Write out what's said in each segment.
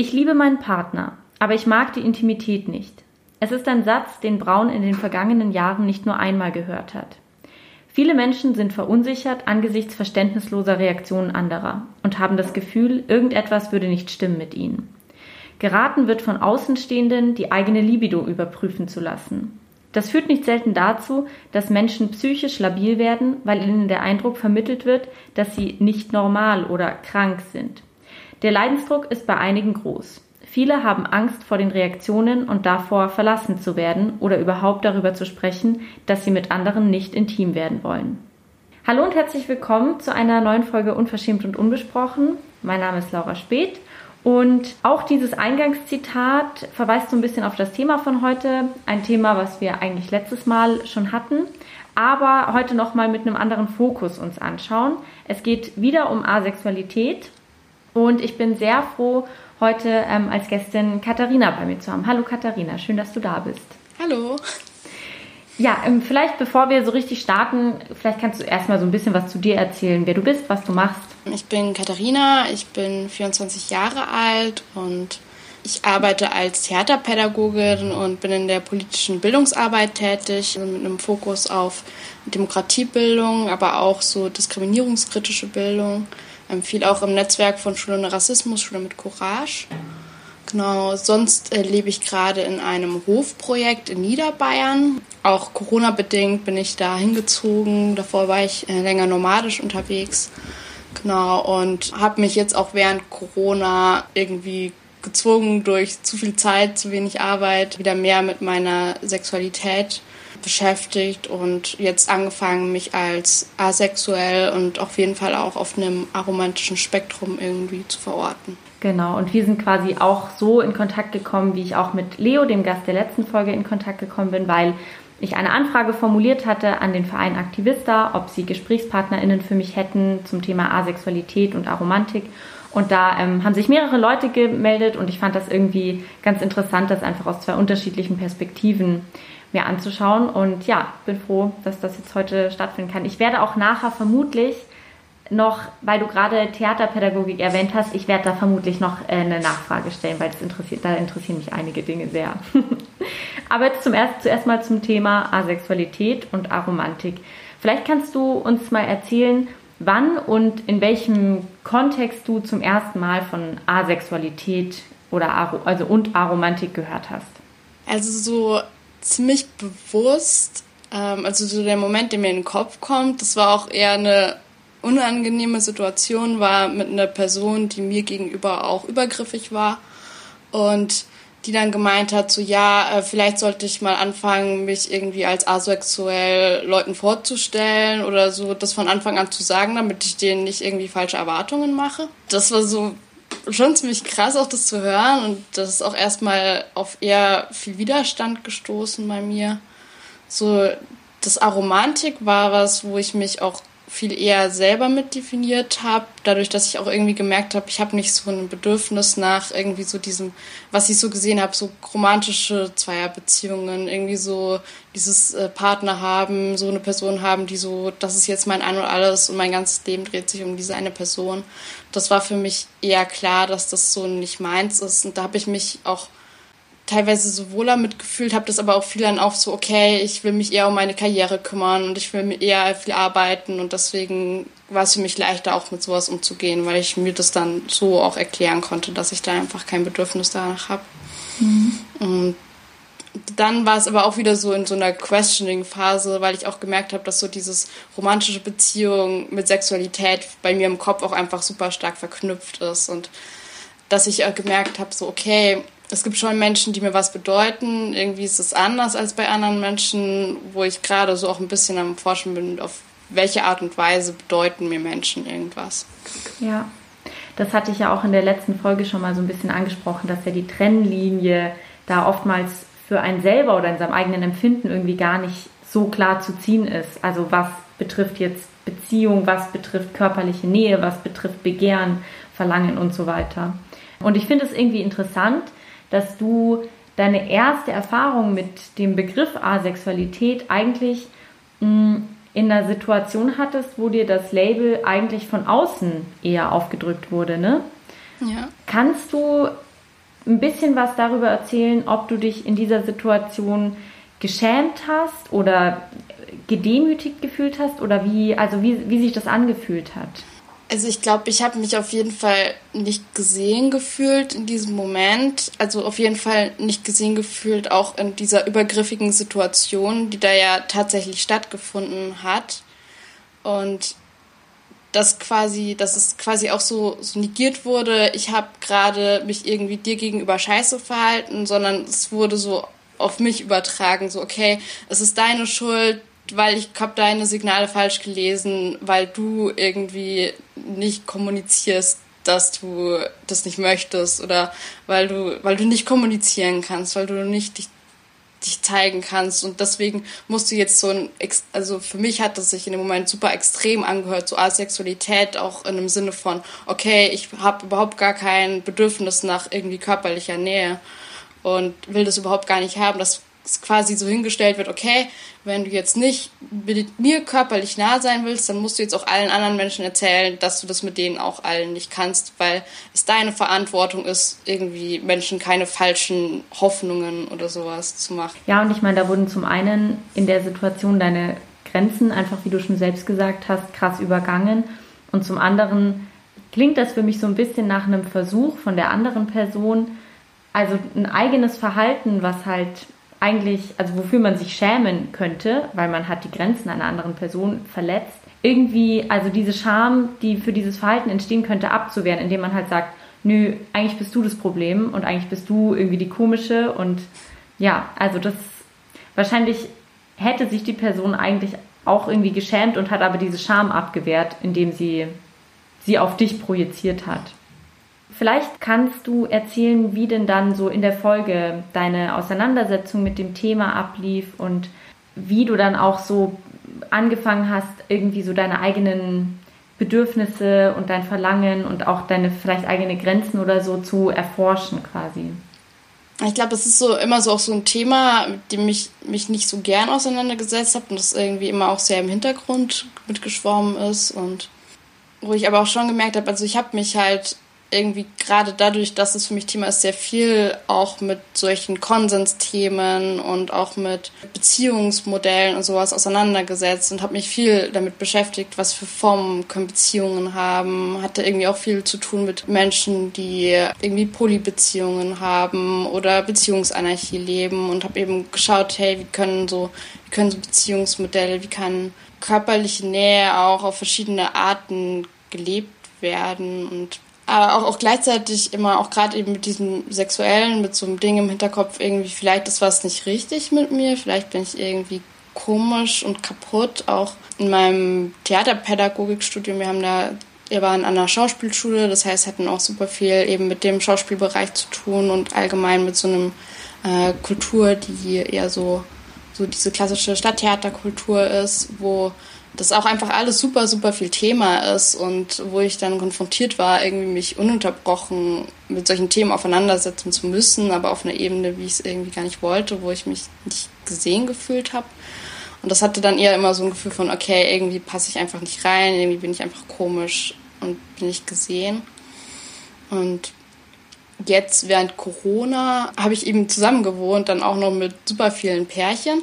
Ich liebe meinen Partner, aber ich mag die Intimität nicht. Es ist ein Satz, den Braun in den vergangenen Jahren nicht nur einmal gehört hat. Viele Menschen sind verunsichert angesichts verständnisloser Reaktionen anderer und haben das Gefühl, irgendetwas würde nicht stimmen mit ihnen. Geraten wird von Außenstehenden, die eigene Libido überprüfen zu lassen. Das führt nicht selten dazu, dass Menschen psychisch labil werden, weil ihnen der Eindruck vermittelt wird, dass sie nicht normal oder krank sind. Der Leidensdruck ist bei einigen groß. Viele haben Angst vor den Reaktionen und davor, verlassen zu werden oder überhaupt darüber zu sprechen, dass sie mit anderen nicht intim werden wollen. Hallo und herzlich willkommen zu einer neuen Folge Unverschämt und Unbesprochen. Mein Name ist Laura Speth und auch dieses Eingangszitat verweist so ein bisschen auf das Thema von heute. Ein Thema, was wir eigentlich letztes Mal schon hatten, aber heute nochmal mit einem anderen Fokus uns anschauen. Es geht wieder um Asexualität und ich bin sehr froh, heute ähm, als Gästin Katharina bei mir zu haben. Hallo Katharina, schön, dass du da bist. Hallo. Ja, ähm, vielleicht bevor wir so richtig starten, vielleicht kannst du erstmal so ein bisschen was zu dir erzählen, wer du bist, was du machst. Ich bin Katharina, ich bin 24 Jahre alt und ich arbeite als Theaterpädagogin und bin in der politischen Bildungsarbeit tätig, mit einem Fokus auf Demokratiebildung, aber auch so diskriminierungskritische Bildung. Ähm, viel auch im Netzwerk von Schule ohne Rassismus, Schule mit Courage. Genau, sonst äh, lebe ich gerade in einem Hofprojekt in Niederbayern. Auch Corona-bedingt bin ich da hingezogen. Davor war ich äh, länger nomadisch unterwegs. Genau, und habe mich jetzt auch während Corona irgendwie gezwungen, durch zu viel Zeit, zu wenig Arbeit, wieder mehr mit meiner Sexualität beschäftigt und jetzt angefangen, mich als asexuell und auf jeden Fall auch auf einem aromantischen Spektrum irgendwie zu verorten. Genau, und wir sind quasi auch so in Kontakt gekommen, wie ich auch mit Leo, dem Gast der letzten Folge, in Kontakt gekommen bin, weil ich eine Anfrage formuliert hatte an den Verein Aktivista, ob sie GesprächspartnerInnen für mich hätten zum Thema Asexualität und Aromantik. Und da ähm, haben sich mehrere Leute gemeldet und ich fand das irgendwie ganz interessant, das einfach aus zwei unterschiedlichen Perspektiven mir anzuschauen. Und ja, bin froh, dass das jetzt heute stattfinden kann. Ich werde auch nachher vermutlich noch, weil du gerade Theaterpädagogik erwähnt hast, ich werde da vermutlich noch äh, eine Nachfrage stellen, weil interessiert, da interessieren mich einige Dinge sehr. Aber jetzt zum erst, zuerst mal zum Thema Asexualität und Aromantik. Vielleicht kannst du uns mal erzählen, wann und in welchem Kontext du zum ersten Mal von Asexualität oder Aro, also und Aromantik gehört hast. Also so ziemlich bewusst, ähm, also so der Moment, der mir in den Kopf kommt, das war auch eher eine unangenehme Situation, war mit einer Person, die mir gegenüber auch übergriffig war und die dann gemeint hat, so ja, äh, vielleicht sollte ich mal anfangen, mich irgendwie als asexuell Leuten vorzustellen oder so das von Anfang an zu sagen, damit ich denen nicht irgendwie falsche Erwartungen mache. Das war so schon ziemlich krass, auch das zu hören. Und das ist auch erstmal auf eher viel Widerstand gestoßen bei mir. So, das Aromantik war was, wo ich mich auch viel eher selber mit definiert habe, dadurch, dass ich auch irgendwie gemerkt habe, ich habe nicht so ein Bedürfnis nach irgendwie so diesem, was ich so gesehen habe, so romantische Zweierbeziehungen, irgendwie so dieses äh, Partner haben, so eine Person haben, die so, das ist jetzt mein Ein und Alles und mein ganzes Leben dreht sich um diese eine Person. Das war für mich eher klar, dass das so nicht meins ist und da habe ich mich auch teilweise so wohler mitgefühlt, habe das aber auch viel dann auch so, okay, ich will mich eher um meine Karriere kümmern und ich will mir eher viel arbeiten und deswegen war es für mich leichter auch mit sowas umzugehen, weil ich mir das dann so auch erklären konnte, dass ich da einfach kein Bedürfnis danach habe. Mhm. Und dann war es aber auch wieder so in so einer Questioning-Phase, weil ich auch gemerkt habe, dass so dieses romantische Beziehung mit Sexualität bei mir im Kopf auch einfach super stark verknüpft ist und dass ich gemerkt habe, so okay, es gibt schon Menschen, die mir was bedeuten. Irgendwie ist es anders als bei anderen Menschen, wo ich gerade so auch ein bisschen am Forschen bin, auf welche Art und Weise bedeuten mir Menschen irgendwas. Ja, das hatte ich ja auch in der letzten Folge schon mal so ein bisschen angesprochen, dass ja die Trennlinie da oftmals für einen selber oder in seinem eigenen Empfinden irgendwie gar nicht so klar zu ziehen ist. Also was betrifft jetzt Beziehung, was betrifft körperliche Nähe, was betrifft Begehren, Verlangen und so weiter. Und ich finde es irgendwie interessant, dass du deine erste Erfahrung mit dem Begriff Asexualität eigentlich mh, mm, in einer Situation hattest, wo dir das Label eigentlich von außen eher aufgedrückt wurde, ne? Ja. Kannst du ein bisschen was darüber erzählen, ob du dich in dieser Situation geschämt hast oder gedemütigt gefühlt hast oder wie, also wie, wie sich das angefühlt hat? Also ich glaube, ich habe mich auf jeden Fall nicht gesehen gefühlt in diesem Moment. Also auf jeden Fall nicht gesehen gefühlt, auch in dieser übergriffigen Situation, die da ja tatsächlich stattgefunden hat. Und das quasi, dass es quasi auch so, so negiert wurde, ich habe gerade mich irgendwie dir gegenüber scheiße verhalten, sondern es wurde so auf mich übertragen, so okay, es ist deine Schuld, weil ich habe deine Signale falsch gelesen, weil du irgendwie nicht kommunizierst, dass du das nicht möchtest oder weil du weil du nicht kommunizieren kannst, weil du nicht dich dich zeigen kannst. Und deswegen musst du jetzt so ein also für mich hat das sich in dem Moment super extrem angehört so Asexualität auch in dem Sinne von okay ich habe überhaupt gar kein Bedürfnis nach irgendwie körperlicher Nähe und will das überhaupt gar nicht haben. Das quasi so hingestellt wird, okay, wenn du jetzt nicht mit mir körperlich nah sein willst, dann musst du jetzt auch allen anderen Menschen erzählen, dass du das mit denen auch allen nicht kannst, weil es deine Verantwortung ist, irgendwie Menschen keine falschen Hoffnungen oder sowas zu machen. Ja, und ich meine, da wurden zum einen in der Situation deine Grenzen, einfach wie du schon selbst gesagt hast, krass übergangen. Und zum anderen klingt das für mich so ein bisschen nach einem Versuch von der anderen Person, also ein eigenes Verhalten, was halt eigentlich, also wofür man sich schämen könnte, weil man hat die Grenzen einer anderen Person verletzt, irgendwie, also diese Scham, die für dieses Verhalten entstehen könnte, abzuwehren, indem man halt sagt, nö, eigentlich bist du das Problem und eigentlich bist du irgendwie die komische und ja, also das wahrscheinlich hätte sich die Person eigentlich auch irgendwie geschämt und hat aber diese Scham abgewehrt, indem sie sie auf dich projiziert hat. Vielleicht kannst du erzählen, wie denn dann so in der Folge deine Auseinandersetzung mit dem Thema ablief und wie du dann auch so angefangen hast, irgendwie so deine eigenen Bedürfnisse und dein Verlangen und auch deine vielleicht eigene Grenzen oder so zu erforschen quasi. Ich glaube, das ist so immer so auch so ein Thema, mit dem ich mich nicht so gern auseinandergesetzt habe und das irgendwie immer auch sehr im Hintergrund mitgeschwommen ist und wo ich aber auch schon gemerkt habe, also ich habe mich halt irgendwie gerade dadurch, dass es für mich Thema ist, sehr viel auch mit solchen Konsensthemen und auch mit Beziehungsmodellen und sowas auseinandergesetzt und habe mich viel damit beschäftigt, was für Formen können Beziehungen haben. Hatte irgendwie auch viel zu tun mit Menschen, die irgendwie Polybeziehungen haben oder Beziehungsanarchie leben und habe eben geschaut, hey, wie können so, wie können so Beziehungsmodelle, wie kann körperliche Nähe auch auf verschiedene Arten gelebt werden und aber auch, auch gleichzeitig immer auch gerade eben mit diesem Sexuellen, mit so einem Ding im Hinterkopf irgendwie, vielleicht ist was nicht richtig mit mir, vielleicht bin ich irgendwie komisch und kaputt. Auch in meinem Theaterpädagogikstudium, wir haben da, wir waren an einer Schauspielschule, das heißt, hatten auch super viel eben mit dem Schauspielbereich zu tun und allgemein mit so einem äh, Kultur, die eher so, so diese klassische Stadttheaterkultur ist, wo das auch einfach alles super, super viel Thema ist und wo ich dann konfrontiert war, irgendwie mich ununterbrochen mit solchen Themen auseinandersetzen zu müssen, aber auf einer Ebene, wie ich es irgendwie gar nicht wollte, wo ich mich nicht gesehen gefühlt habe. Und das hatte dann eher immer so ein Gefühl von, okay, irgendwie passe ich einfach nicht rein, irgendwie bin ich einfach komisch und bin nicht gesehen. Und jetzt während Corona habe ich eben zusammen gewohnt, dann auch noch mit super vielen Pärchen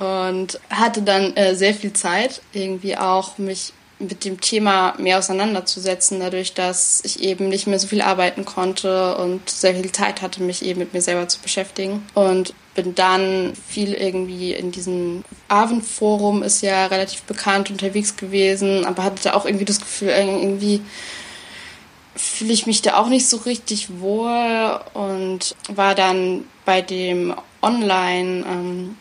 und hatte dann äh, sehr viel Zeit, irgendwie auch mich mit dem Thema mehr auseinanderzusetzen, dadurch, dass ich eben nicht mehr so viel arbeiten konnte und sehr viel Zeit hatte, mich eben mit mir selber zu beschäftigen. Und bin dann viel irgendwie in diesem Avon-Forum ist ja relativ bekannt unterwegs gewesen, aber hatte da auch irgendwie das Gefühl, irgendwie fühle ich mich da auch nicht so richtig wohl und war dann bei dem Online- ähm,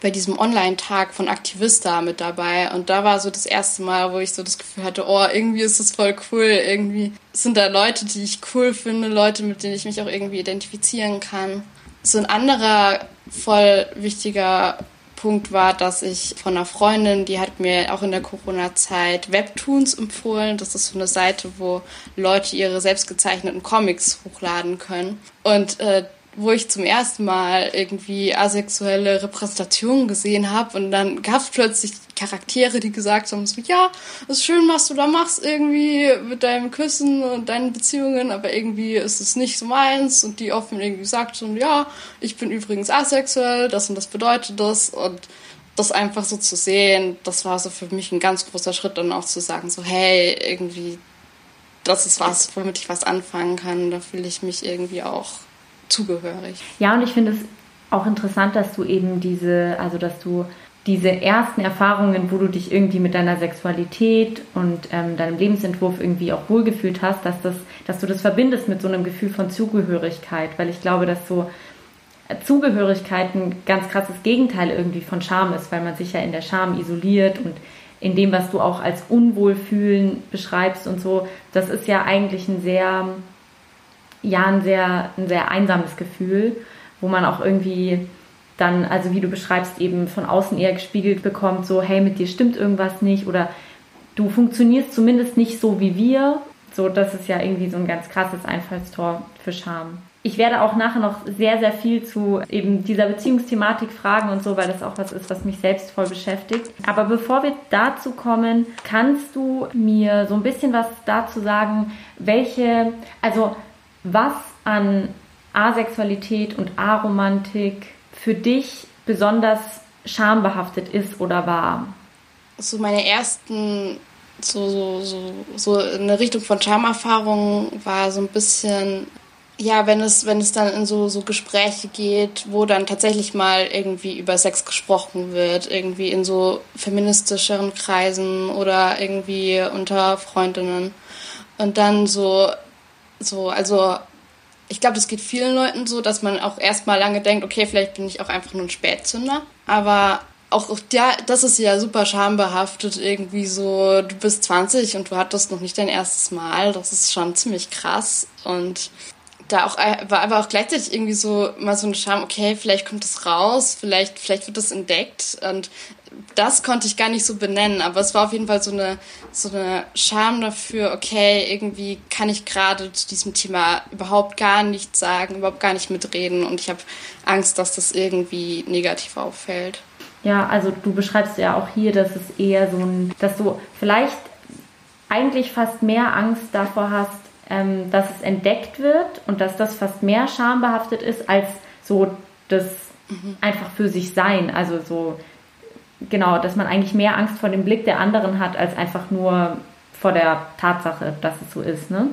bei diesem Online-Tag von Aktivista mit dabei. Und da war so das erste Mal, wo ich so das Gefühl hatte, oh, irgendwie ist das voll cool. Irgendwie sind da Leute, die ich cool finde, Leute, mit denen ich mich auch irgendwie identifizieren kann. So ein anderer voll wichtiger Punkt war, dass ich von einer Freundin, die hat mir auch in der Corona-Zeit Webtoons empfohlen. Das ist so eine Seite, wo Leute ihre selbstgezeichneten Comics hochladen können. Und äh, wo ich zum ersten Mal irgendwie asexuelle Repräsentationen gesehen habe und dann gab es plötzlich Charaktere, die gesagt haben, so, ja, ist schön, was du da machst irgendwie mit deinem Küssen und deinen Beziehungen, aber irgendwie ist es nicht so meins. Und die offen irgendwie gesagt so, ja, ich bin übrigens asexuell, das und das bedeutet das. Und das einfach so zu sehen, das war so für mich ein ganz großer Schritt dann auch zu sagen, so, hey, irgendwie, das ist was, womit ich was anfangen kann, da fühle ich mich irgendwie auch zugehörig. Ja, und ich finde es auch interessant, dass du eben diese, also dass du diese ersten Erfahrungen, wo du dich irgendwie mit deiner Sexualität und ähm, deinem Lebensentwurf irgendwie auch wohlgefühlt hast, dass, das, dass du das verbindest mit so einem Gefühl von Zugehörigkeit, weil ich glaube, dass so Zugehörigkeit ein ganz krasses Gegenteil irgendwie von Scham ist, weil man sich ja in der Scham isoliert und in dem, was du auch als Unwohlfühlen beschreibst und so, das ist ja eigentlich ein sehr, ja, ein sehr, ein sehr einsames Gefühl, wo man auch irgendwie dann, also wie du beschreibst, eben von außen eher gespiegelt bekommt, so, hey, mit dir stimmt irgendwas nicht oder du funktionierst zumindest nicht so wie wir. So, das ist ja irgendwie so ein ganz krasses Einfallstor für Scham. Ich werde auch nachher noch sehr, sehr viel zu eben dieser Beziehungsthematik fragen und so, weil das auch was ist, was mich selbst voll beschäftigt. Aber bevor wir dazu kommen, kannst du mir so ein bisschen was dazu sagen, welche, also was an Asexualität und Aromantik für dich besonders schambehaftet ist oder war? So meine ersten, so, so, so, so eine Richtung von Schamerfahrungen war so ein bisschen, ja, wenn es, wenn es dann in so, so Gespräche geht, wo dann tatsächlich mal irgendwie über Sex gesprochen wird, irgendwie in so feministischeren Kreisen oder irgendwie unter Freundinnen. Und dann so, so, also ich glaube, das geht vielen Leuten so, dass man auch erstmal lange denkt, okay, vielleicht bin ich auch einfach nur ein Spätzünder. Aber auch ja, das ist ja super schambehaftet, irgendwie so, du bist 20 und du hattest noch nicht dein erstes Mal. Das ist schon ziemlich krass. Und da auch war aber auch gleichzeitig irgendwie so mal so eine Scham, okay, vielleicht kommt es raus, vielleicht, vielleicht wird das entdeckt. Und das konnte ich gar nicht so benennen, aber es war auf jeden Fall so eine, so eine Scham dafür, okay, irgendwie kann ich gerade zu diesem Thema überhaupt gar nichts sagen, überhaupt gar nicht mitreden und ich habe Angst, dass das irgendwie negativ auffällt. Ja, also du beschreibst ja auch hier, dass es eher so ein, dass du vielleicht eigentlich fast mehr Angst davor hast, ähm, dass es entdeckt wird und dass das fast mehr schambehaftet ist, als so das mhm. einfach für sich sein. Also so genau, dass man eigentlich mehr Angst vor dem Blick der anderen hat, als einfach nur vor der Tatsache, dass es so ist, ne?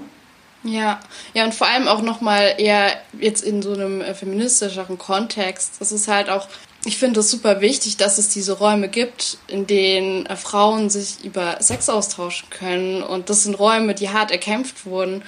Ja, ja, und vor allem auch nochmal eher jetzt in so einem äh, feministischeren Kontext. Das ist halt auch, ich finde es super wichtig, dass es diese Räume gibt, in denen äh, Frauen sich über Sex austauschen können. Und das sind Räume, die hart erkämpft wurden.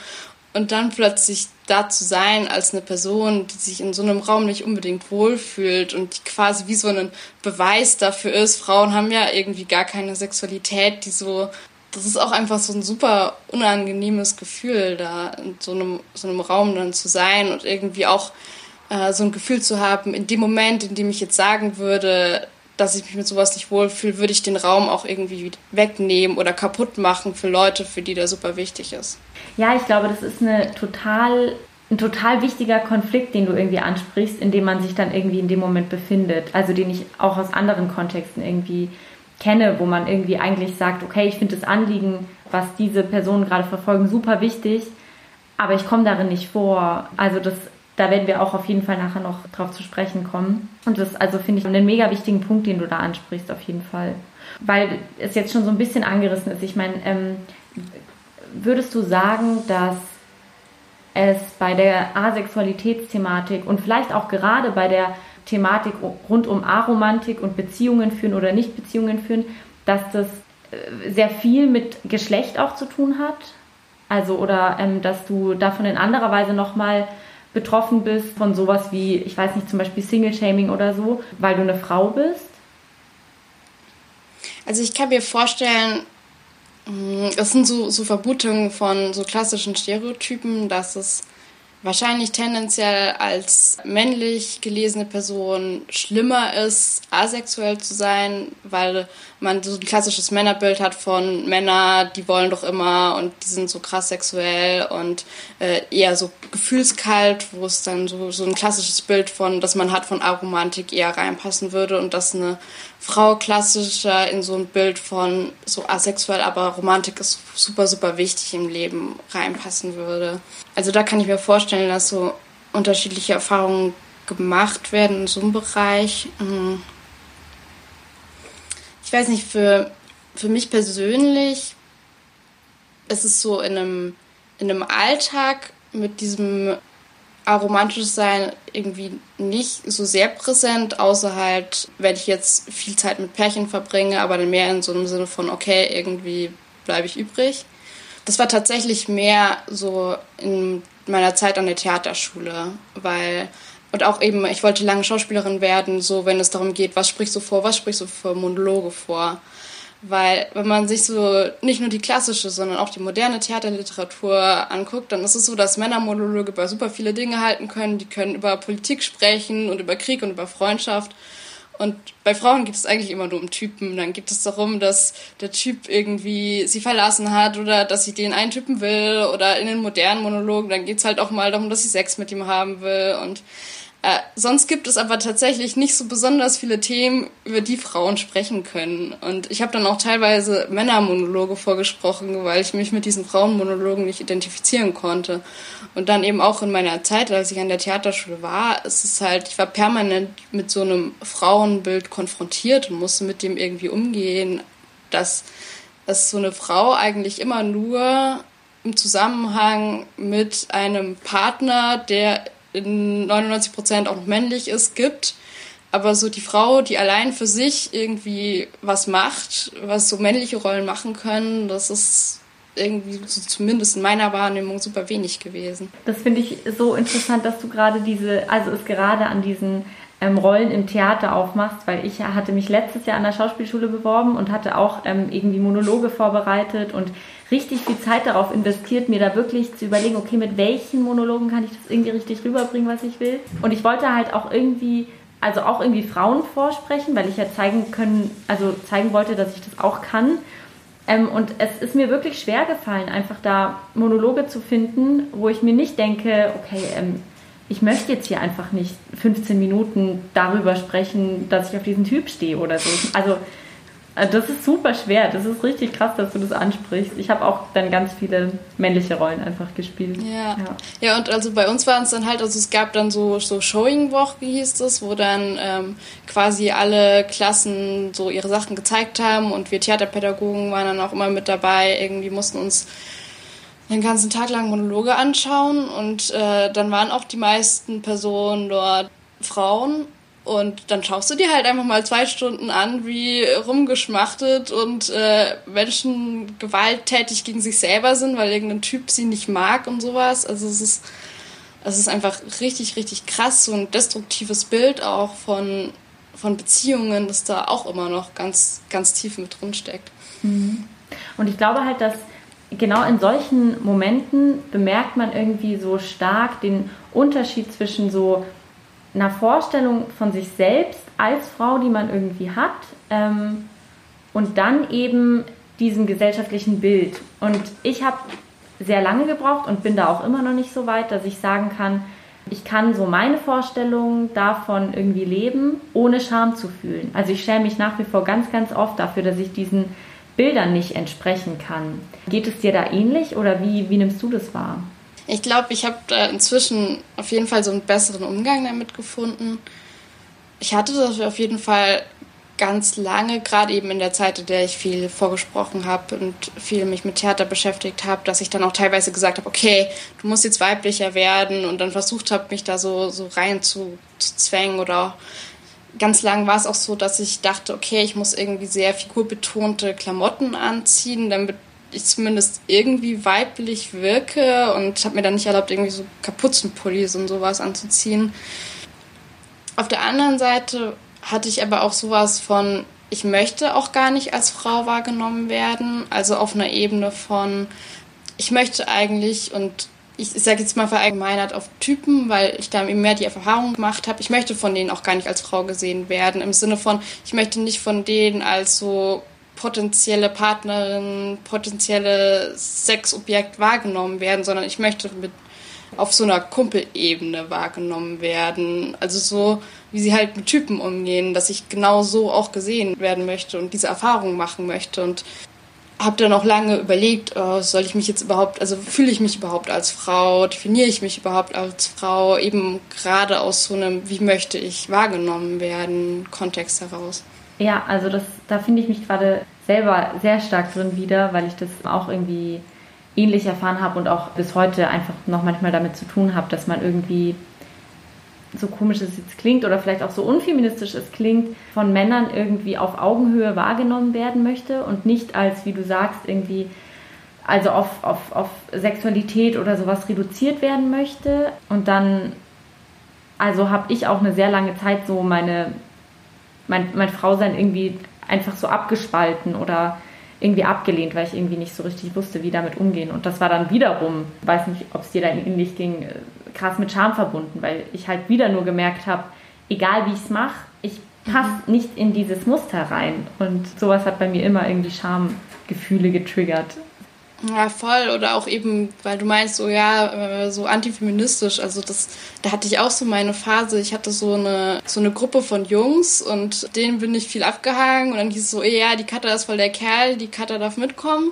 Und dann plötzlich da zu sein als eine Person, die sich in so einem Raum nicht unbedingt wohlfühlt und die quasi wie so ein Beweis dafür ist, Frauen haben ja irgendwie gar keine Sexualität, die so, das ist auch einfach so ein super unangenehmes Gefühl, da in so einem, so einem Raum dann zu sein und irgendwie auch äh, so ein Gefühl zu haben, in dem Moment, in dem ich jetzt sagen würde, dass ich mich mit sowas nicht wohlfühle, würde ich den Raum auch irgendwie wegnehmen oder kaputt machen für Leute, für die der super wichtig ist. Ja, ich glaube, das ist eine total ein total wichtiger Konflikt, den du irgendwie ansprichst, in dem man sich dann irgendwie in dem Moment befindet. Also den ich auch aus anderen Kontexten irgendwie kenne, wo man irgendwie eigentlich sagt, okay, ich finde das Anliegen, was diese Personen gerade verfolgen, super wichtig, aber ich komme darin nicht vor. Also das da werden wir auch auf jeden Fall nachher noch drauf zu sprechen kommen. Und das also finde ich einen mega wichtigen Punkt, den du da ansprichst, auf jeden Fall. Weil es jetzt schon so ein bisschen angerissen ist. Ich meine, ähm, würdest du sagen, dass es bei der Asexualitätsthematik und vielleicht auch gerade bei der Thematik rund um Aromantik und Beziehungen führen oder nicht Beziehungen führen, dass das äh, sehr viel mit Geschlecht auch zu tun hat? Also oder ähm, dass du davon in anderer Weise nochmal betroffen bist von sowas wie, ich weiß nicht, zum Beispiel Single-Shaming oder so, weil du eine Frau bist? Also ich kann mir vorstellen, mm, es sind so, so Vermutungen von so klassischen Stereotypen, dass es wahrscheinlich tendenziell als männlich gelesene Person schlimmer ist, asexuell zu sein, weil man so ein klassisches Männerbild hat von Männer, die wollen doch immer und die sind so krass sexuell und äh, eher so gefühlskalt, wo es dann so, so ein klassisches Bild von, dass man hat von Aromantik eher reinpassen würde und dass eine Frau klassischer in so ein Bild von so asexuell, aber Romantik ist super, super wichtig im Leben reinpassen würde. Also da kann ich mir vorstellen, dass so unterschiedliche Erfahrungen gemacht werden in so einem Bereich. Hm. Ich weiß nicht, für, für mich persönlich ist es so in einem, in einem Alltag mit diesem aromantisch sein irgendwie nicht so sehr präsent, außer halt, wenn ich jetzt viel Zeit mit Pärchen verbringe, aber dann mehr in so einem Sinne von, okay, irgendwie bleibe ich übrig. Das war tatsächlich mehr so in meiner Zeit an der Theaterschule, weil und auch eben, ich wollte lange Schauspielerin werden, so wenn es darum geht, was sprichst du vor, was sprichst du für Monologe vor. Weil wenn man sich so nicht nur die klassische, sondern auch die moderne Theaterliteratur anguckt, dann ist es so, dass Männermonologe über super viele Dinge halten können. Die können über Politik sprechen und über Krieg und über Freundschaft. Und bei Frauen geht es eigentlich immer nur um Typen. Dann geht es darum, dass der Typ irgendwie sie verlassen hat oder dass sie den eintypen will. Oder in den modernen Monologen, dann geht es halt auch mal darum, dass sie Sex mit ihm haben will. Und äh, sonst gibt es aber tatsächlich nicht so besonders viele Themen, über die Frauen sprechen können. Und ich habe dann auch teilweise Männermonologe vorgesprochen, weil ich mich mit diesen Frauenmonologen nicht identifizieren konnte. Und dann eben auch in meiner Zeit, als ich an der Theaterschule war, ist es halt, ich war permanent mit so einem Frauenbild konfrontiert und musste mit dem irgendwie umgehen, dass, dass so eine Frau eigentlich immer nur im Zusammenhang mit einem Partner, der in 99 Prozent auch noch männlich ist, gibt. Aber so die Frau, die allein für sich irgendwie was macht, was so männliche Rollen machen können, das ist irgendwie so zumindest in meiner Wahrnehmung super wenig gewesen. Das finde ich so interessant, dass du gerade diese, also es gerade an diesen ähm, Rollen im Theater aufmachst, weil ich hatte mich letztes Jahr an der Schauspielschule beworben und hatte auch ähm, irgendwie Monologe vorbereitet und richtig viel Zeit darauf investiert, mir da wirklich zu überlegen, okay, mit welchen Monologen kann ich das irgendwie richtig rüberbringen, was ich will. Und ich wollte halt auch irgendwie, also auch irgendwie Frauen vorsprechen, weil ich ja zeigen können, also zeigen wollte, dass ich das auch kann. Ähm, und es ist mir wirklich schwer gefallen, einfach da Monologe zu finden, wo ich mir nicht denke, okay, ähm, ich möchte jetzt hier einfach nicht 15 Minuten darüber sprechen, dass ich auf diesen Typ stehe oder so. Also äh, das ist super schwer. Das ist richtig krass, dass du das ansprichst. Ich habe auch dann ganz viele männliche Rollen einfach gespielt. Ja. Ja, ja und also bei uns waren es dann halt, also es gab dann so, so Showing-Woche, wie hieß das, wo dann ähm, quasi alle Klassen so ihre Sachen gezeigt haben und wir Theaterpädagogen waren dann auch immer mit dabei. Irgendwie mussten uns den ganzen Tag lang Monologe anschauen und äh, dann waren auch die meisten Personen dort Frauen und dann schaust du dir halt einfach mal zwei Stunden an, wie rumgeschmachtet und äh, Menschen gewalttätig gegen sich selber sind, weil irgendein Typ sie nicht mag und sowas. Also es ist, es ist einfach richtig, richtig krass, so ein destruktives Bild auch von, von Beziehungen, das da auch immer noch ganz, ganz tief mit drin steckt. Mhm. Und ich glaube halt, dass genau in solchen Momenten bemerkt man irgendwie so stark den Unterschied zwischen so einer Vorstellung von sich selbst als Frau, die man irgendwie hat, ähm, und dann eben diesem gesellschaftlichen Bild. Und ich habe sehr lange gebraucht und bin da auch immer noch nicht so weit, dass ich sagen kann, ich kann so meine Vorstellungen davon irgendwie leben, ohne Scham zu fühlen. Also ich schäme mich nach wie vor ganz, ganz oft dafür, dass ich diesen Bildern nicht entsprechen kann. Geht es dir da ähnlich oder wie, wie nimmst du das wahr? Ich glaube, ich habe inzwischen auf jeden Fall so einen besseren Umgang damit gefunden. Ich hatte das auf jeden Fall ganz lange, gerade eben in der Zeit, in der ich viel vorgesprochen habe und viel mich mit Theater beschäftigt habe, dass ich dann auch teilweise gesagt habe, okay, du musst jetzt weiblicher werden und dann versucht habe, mich da so, so rein zu, zu zwängen oder ganz lang war es auch so, dass ich dachte, okay, ich muss irgendwie sehr figurbetonte Klamotten anziehen, damit ich zumindest irgendwie weiblich wirke und habe mir dann nicht erlaubt, irgendwie so Kapuzenpullis und sowas anzuziehen. Auf der anderen Seite hatte ich aber auch sowas von, ich möchte auch gar nicht als Frau wahrgenommen werden. Also auf einer Ebene von, ich möchte eigentlich und ich sage jetzt mal verallgemeinert auf Typen, weil ich da eben mehr die Erfahrung gemacht habe. Ich möchte von denen auch gar nicht als Frau gesehen werden. Im Sinne von, ich möchte nicht von denen als so potenzielle Partnerin, potenzielle Sexobjekt wahrgenommen werden, sondern ich möchte mit auf so einer Kumpelebene wahrgenommen werden. Also so, wie sie halt mit Typen umgehen, dass ich genau so auch gesehen werden möchte und diese Erfahrung machen möchte. Und habe dann auch lange überlegt, oh, soll ich mich jetzt überhaupt, also fühle ich mich überhaupt als Frau, definiere ich mich überhaupt als Frau, eben gerade aus so einem, wie möchte ich wahrgenommen werden, Kontext heraus. Ja, also das, da finde ich mich gerade selber sehr stark drin wieder, weil ich das auch irgendwie ähnlich erfahren habe und auch bis heute einfach noch manchmal damit zu tun habe, dass man irgendwie so komisch es jetzt klingt oder vielleicht auch so unfeministisch es klingt, von Männern irgendwie auf Augenhöhe wahrgenommen werden möchte und nicht als, wie du sagst, irgendwie also auf, auf, auf Sexualität oder sowas reduziert werden möchte. Und dann, also habe ich auch eine sehr lange Zeit so meine, mein, mein Frausein irgendwie einfach so abgespalten oder irgendwie abgelehnt, weil ich irgendwie nicht so richtig wusste, wie damit umgehen. Und das war dann wiederum, weiß nicht, ob es dir da ähnlich ging, krass mit Scham verbunden, weil ich halt wieder nur gemerkt habe, egal wie ich es mache, ich passe mhm. nicht in dieses Muster rein. Und sowas hat bei mir immer irgendwie Schamgefühle getriggert. Ja, voll. Oder auch eben, weil du meinst, so ja, äh, so antifeministisch. Also das, da hatte ich auch so meine Phase. Ich hatte so eine, so eine Gruppe von Jungs und denen bin ich viel abgehangen. Und dann hieß es so, ja, die Katha ist voll der Kerl, die Katha darf mitkommen.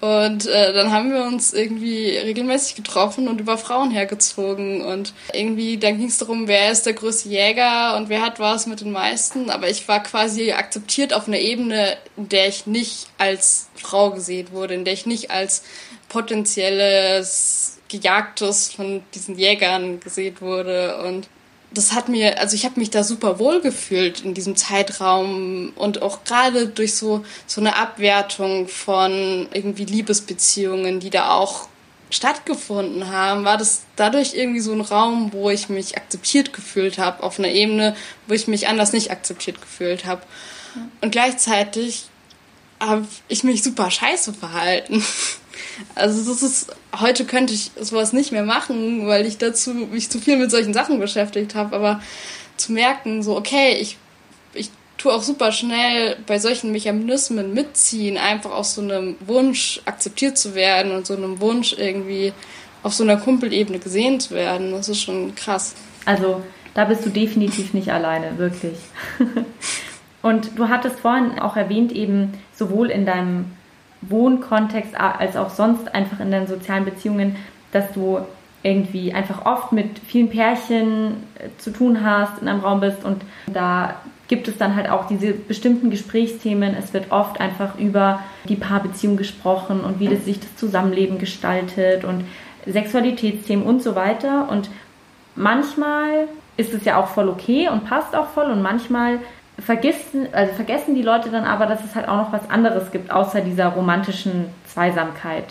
Und äh, dann haben wir uns irgendwie regelmäßig getroffen und über Frauen hergezogen. Und irgendwie, dann ging es darum, wer ist der größte Jäger und wer hat was mit den meisten. Aber ich war quasi akzeptiert auf einer Ebene, in der ich nicht als Frau gesehen wurde, in der ich nicht als potenzielles Gejagtes von diesen Jägern gesehen wurde. Und das hat mir, also ich habe mich da super wohl gefühlt in diesem Zeitraum und auch gerade durch so so eine Abwertung von irgendwie Liebesbeziehungen, die da auch stattgefunden haben, war das dadurch irgendwie so ein Raum, wo ich mich akzeptiert gefühlt habe, auf einer Ebene, wo ich mich anders nicht akzeptiert gefühlt habe. Und gleichzeitig habe ich mich super scheiße verhalten. Also das ist, heute könnte ich sowas nicht mehr machen, weil ich dazu mich zu viel mit solchen Sachen beschäftigt habe. Aber zu merken, so, okay, ich, ich tue auch super schnell bei solchen Mechanismen mitziehen, einfach aus so einem Wunsch akzeptiert zu werden und so einem Wunsch irgendwie auf so einer Kumpelebene gesehen zu werden. Das ist schon krass. Also da bist du definitiv nicht alleine, wirklich. und du hattest vorhin auch erwähnt, eben sowohl in deinem Wohnkontext als auch sonst einfach in deinen sozialen Beziehungen, dass du irgendwie einfach oft mit vielen Pärchen äh, zu tun hast, in einem Raum bist und da gibt es dann halt auch diese bestimmten Gesprächsthemen. Es wird oft einfach über die Paarbeziehung gesprochen und wie das sich das Zusammenleben gestaltet und Sexualitätsthemen und so weiter. Und manchmal ist es ja auch voll okay und passt auch voll und manchmal vergessen, also vergessen die Leute dann aber, dass es halt auch noch was anderes gibt, außer dieser romantischen Zweisamkeit.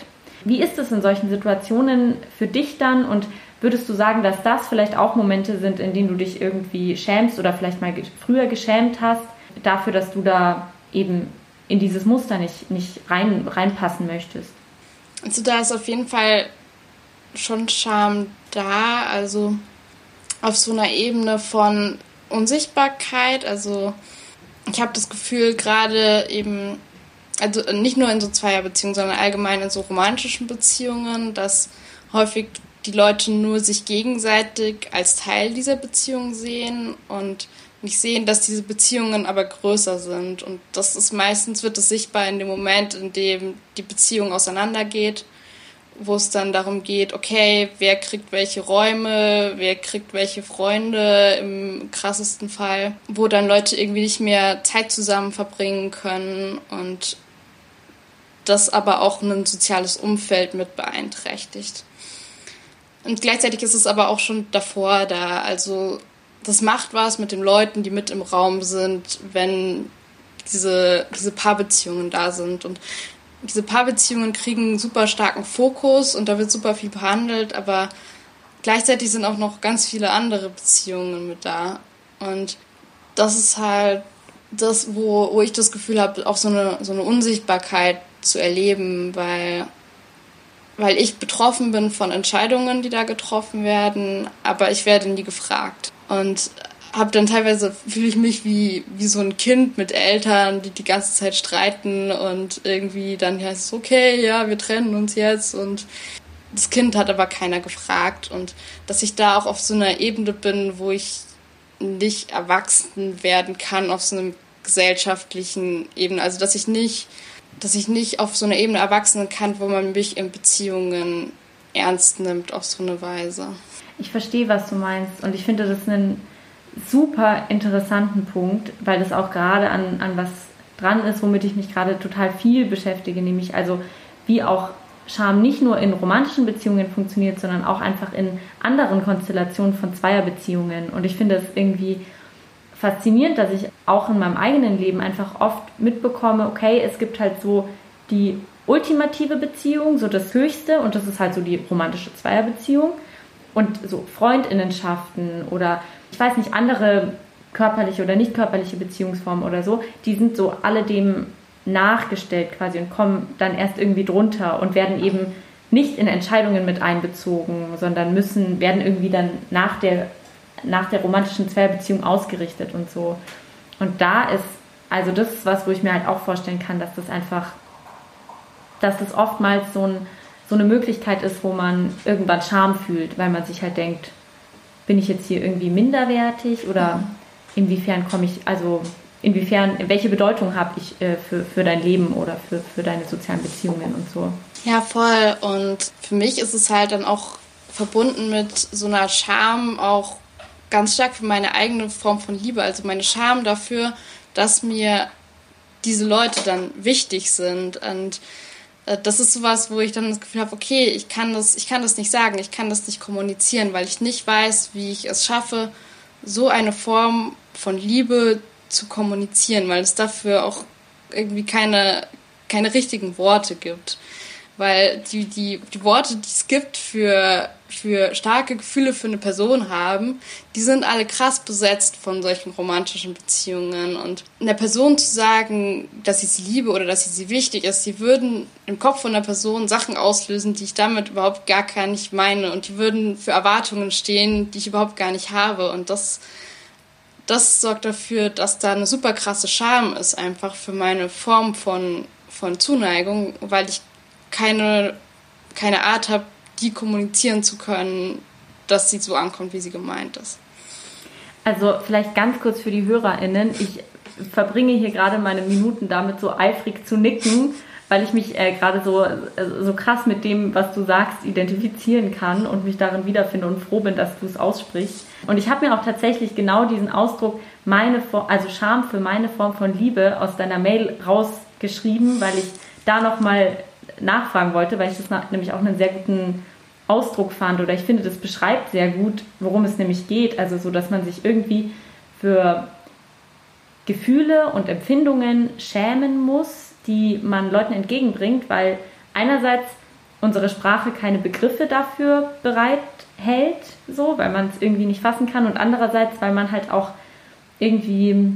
Wie ist es in solchen Situationen für dich dann und würdest du sagen, dass das vielleicht auch Momente sind, in denen du dich irgendwie schämst oder vielleicht mal früher geschämt hast, dafür, dass du da eben in dieses Muster nicht, nicht rein, reinpassen möchtest? Also da ist auf jeden Fall schon Scham da, also auf so einer Ebene von Unsichtbarkeit. Also ich habe das Gefühl, gerade eben, also nicht nur in so Zweierbeziehungen, sondern allgemein in so romantischen Beziehungen, dass häufig die Leute nur sich gegenseitig als Teil dieser Beziehung sehen und nicht sehen, dass diese Beziehungen aber größer sind. Und das ist meistens wird es sichtbar in dem Moment, in dem die Beziehung auseinandergeht wo es dann darum geht, okay, wer kriegt welche Räume, wer kriegt welche Freunde im krassesten Fall, wo dann Leute irgendwie nicht mehr Zeit zusammen verbringen können und das aber auch ein soziales Umfeld mit beeinträchtigt. Und gleichzeitig ist es aber auch schon davor da, also das macht was mit den Leuten, die mit im Raum sind, wenn diese, diese Paarbeziehungen da sind. Und diese Paarbeziehungen kriegen super starken Fokus und da wird super viel behandelt, aber gleichzeitig sind auch noch ganz viele andere Beziehungen mit da. Und das ist halt das, wo, wo ich das Gefühl habe, auch so eine, so eine Unsichtbarkeit zu erleben, weil weil ich betroffen bin von Entscheidungen, die da getroffen werden, aber ich werde nie gefragt. Und habe dann teilweise fühle ich mich wie wie so ein Kind mit Eltern, die die ganze Zeit streiten und irgendwie dann heißt es okay, ja, wir trennen uns jetzt. Und das Kind hat aber keiner gefragt. Und dass ich da auch auf so einer Ebene bin, wo ich nicht erwachsen werden kann auf so einer gesellschaftlichen Ebene, also dass ich nicht dass ich nicht auf so einer Ebene erwachsen kann, wo man mich in Beziehungen ernst nimmt auf so eine Weise. Ich verstehe, was du meinst. Und ich finde das einen super interessanten Punkt, weil das auch gerade an, an was dran ist, womit ich mich gerade total viel beschäftige, nämlich also wie auch Scham nicht nur in romantischen Beziehungen funktioniert, sondern auch einfach in anderen Konstellationen von Zweierbeziehungen. Und ich finde es irgendwie faszinierend, dass ich auch in meinem eigenen Leben einfach oft mitbekomme, okay, es gibt halt so die ultimative Beziehung, so das Höchste, und das ist halt so die romantische Zweierbeziehung. Und so Freundinnenschaften oder weiß nicht, andere körperliche oder nicht körperliche Beziehungsformen oder so, die sind so alle dem nachgestellt quasi und kommen dann erst irgendwie drunter und werden eben nicht in Entscheidungen mit einbezogen, sondern müssen, werden irgendwie dann nach der, nach der romantischen Zweierbeziehung ausgerichtet und so. Und da ist, also das ist was, wo ich mir halt auch vorstellen kann, dass das einfach, dass das oftmals so, ein, so eine Möglichkeit ist, wo man irgendwann Scham fühlt, weil man sich halt denkt, bin ich jetzt hier irgendwie minderwertig oder inwiefern komme ich, also inwiefern, welche Bedeutung habe ich äh, für, für dein Leben oder für, für deine sozialen Beziehungen und so. Ja, voll. Und für mich ist es halt dann auch verbunden mit so einer Scham auch ganz stark für meine eigene Form von Liebe. Also meine Scham dafür, dass mir diese Leute dann wichtig sind und das ist sowas, wo ich dann das Gefühl habe, okay, ich kann das, ich kann das nicht sagen, ich kann das nicht kommunizieren, weil ich nicht weiß, wie ich es schaffe, so eine Form von Liebe zu kommunizieren, weil es dafür auch irgendwie keine, keine richtigen Worte gibt. Weil die, die, die Worte, die es gibt für, für starke Gefühle für eine Person haben, die sind alle krass besetzt von solchen romantischen Beziehungen. Und einer Person zu sagen, dass ich sie liebe oder dass sie sie wichtig ist, die würden im Kopf von einer Person Sachen auslösen, die ich damit überhaupt gar nicht meine. Und die würden für Erwartungen stehen, die ich überhaupt gar nicht habe. Und das, das sorgt dafür, dass da eine super krasse Scham ist, einfach für meine Form von, von Zuneigung, weil ich keine, keine Art habe, die kommunizieren zu können, dass sie so ankommt, wie sie gemeint ist. Also vielleicht ganz kurz für die HörerInnen. Ich verbringe hier gerade meine Minuten damit, so eifrig zu nicken, weil ich mich äh, gerade so, äh, so krass mit dem, was du sagst, identifizieren kann und mich darin wiederfinde und froh bin, dass du es aussprichst. Und ich habe mir auch tatsächlich genau diesen Ausdruck, meine, also Scham für meine Form von Liebe aus deiner Mail rausgeschrieben, weil ich da nochmal nachfragen wollte, weil ich das nämlich auch einen sehr guten Ausdruck fand oder ich finde, das beschreibt sehr gut, worum es nämlich geht. Also so, dass man sich irgendwie für Gefühle und Empfindungen schämen muss, die man Leuten entgegenbringt, weil einerseits unsere Sprache keine Begriffe dafür bereithält, so, weil man es irgendwie nicht fassen kann und andererseits, weil man halt auch irgendwie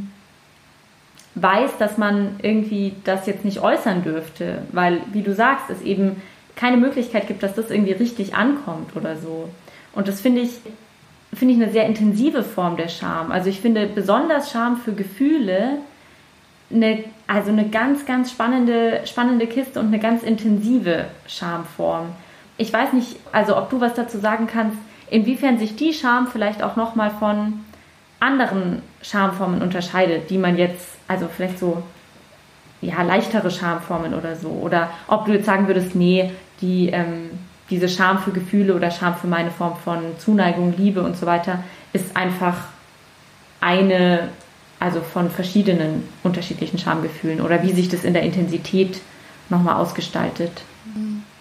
weiß, dass man irgendwie das jetzt nicht äußern dürfte, weil, wie du sagst, es eben keine Möglichkeit gibt, dass das irgendwie richtig ankommt oder so. Und das finde ich, finde ich eine sehr intensive Form der Scham. Also ich finde besonders Scham für Gefühle eine, also eine ganz, ganz spannende, spannende Kiste und eine ganz intensive Schamform. Ich weiß nicht, also ob du was dazu sagen kannst, inwiefern sich die Scham vielleicht auch nochmal von anderen Schamformen unterscheidet, die man jetzt also vielleicht so ja, leichtere Schamformen oder so. Oder ob du jetzt sagen würdest, nee, die, ähm, diese Scham für Gefühle oder Scham für meine Form von Zuneigung, Liebe und so weiter ist einfach eine, also von verschiedenen unterschiedlichen Schamgefühlen oder wie sich das in der Intensität nochmal ausgestaltet.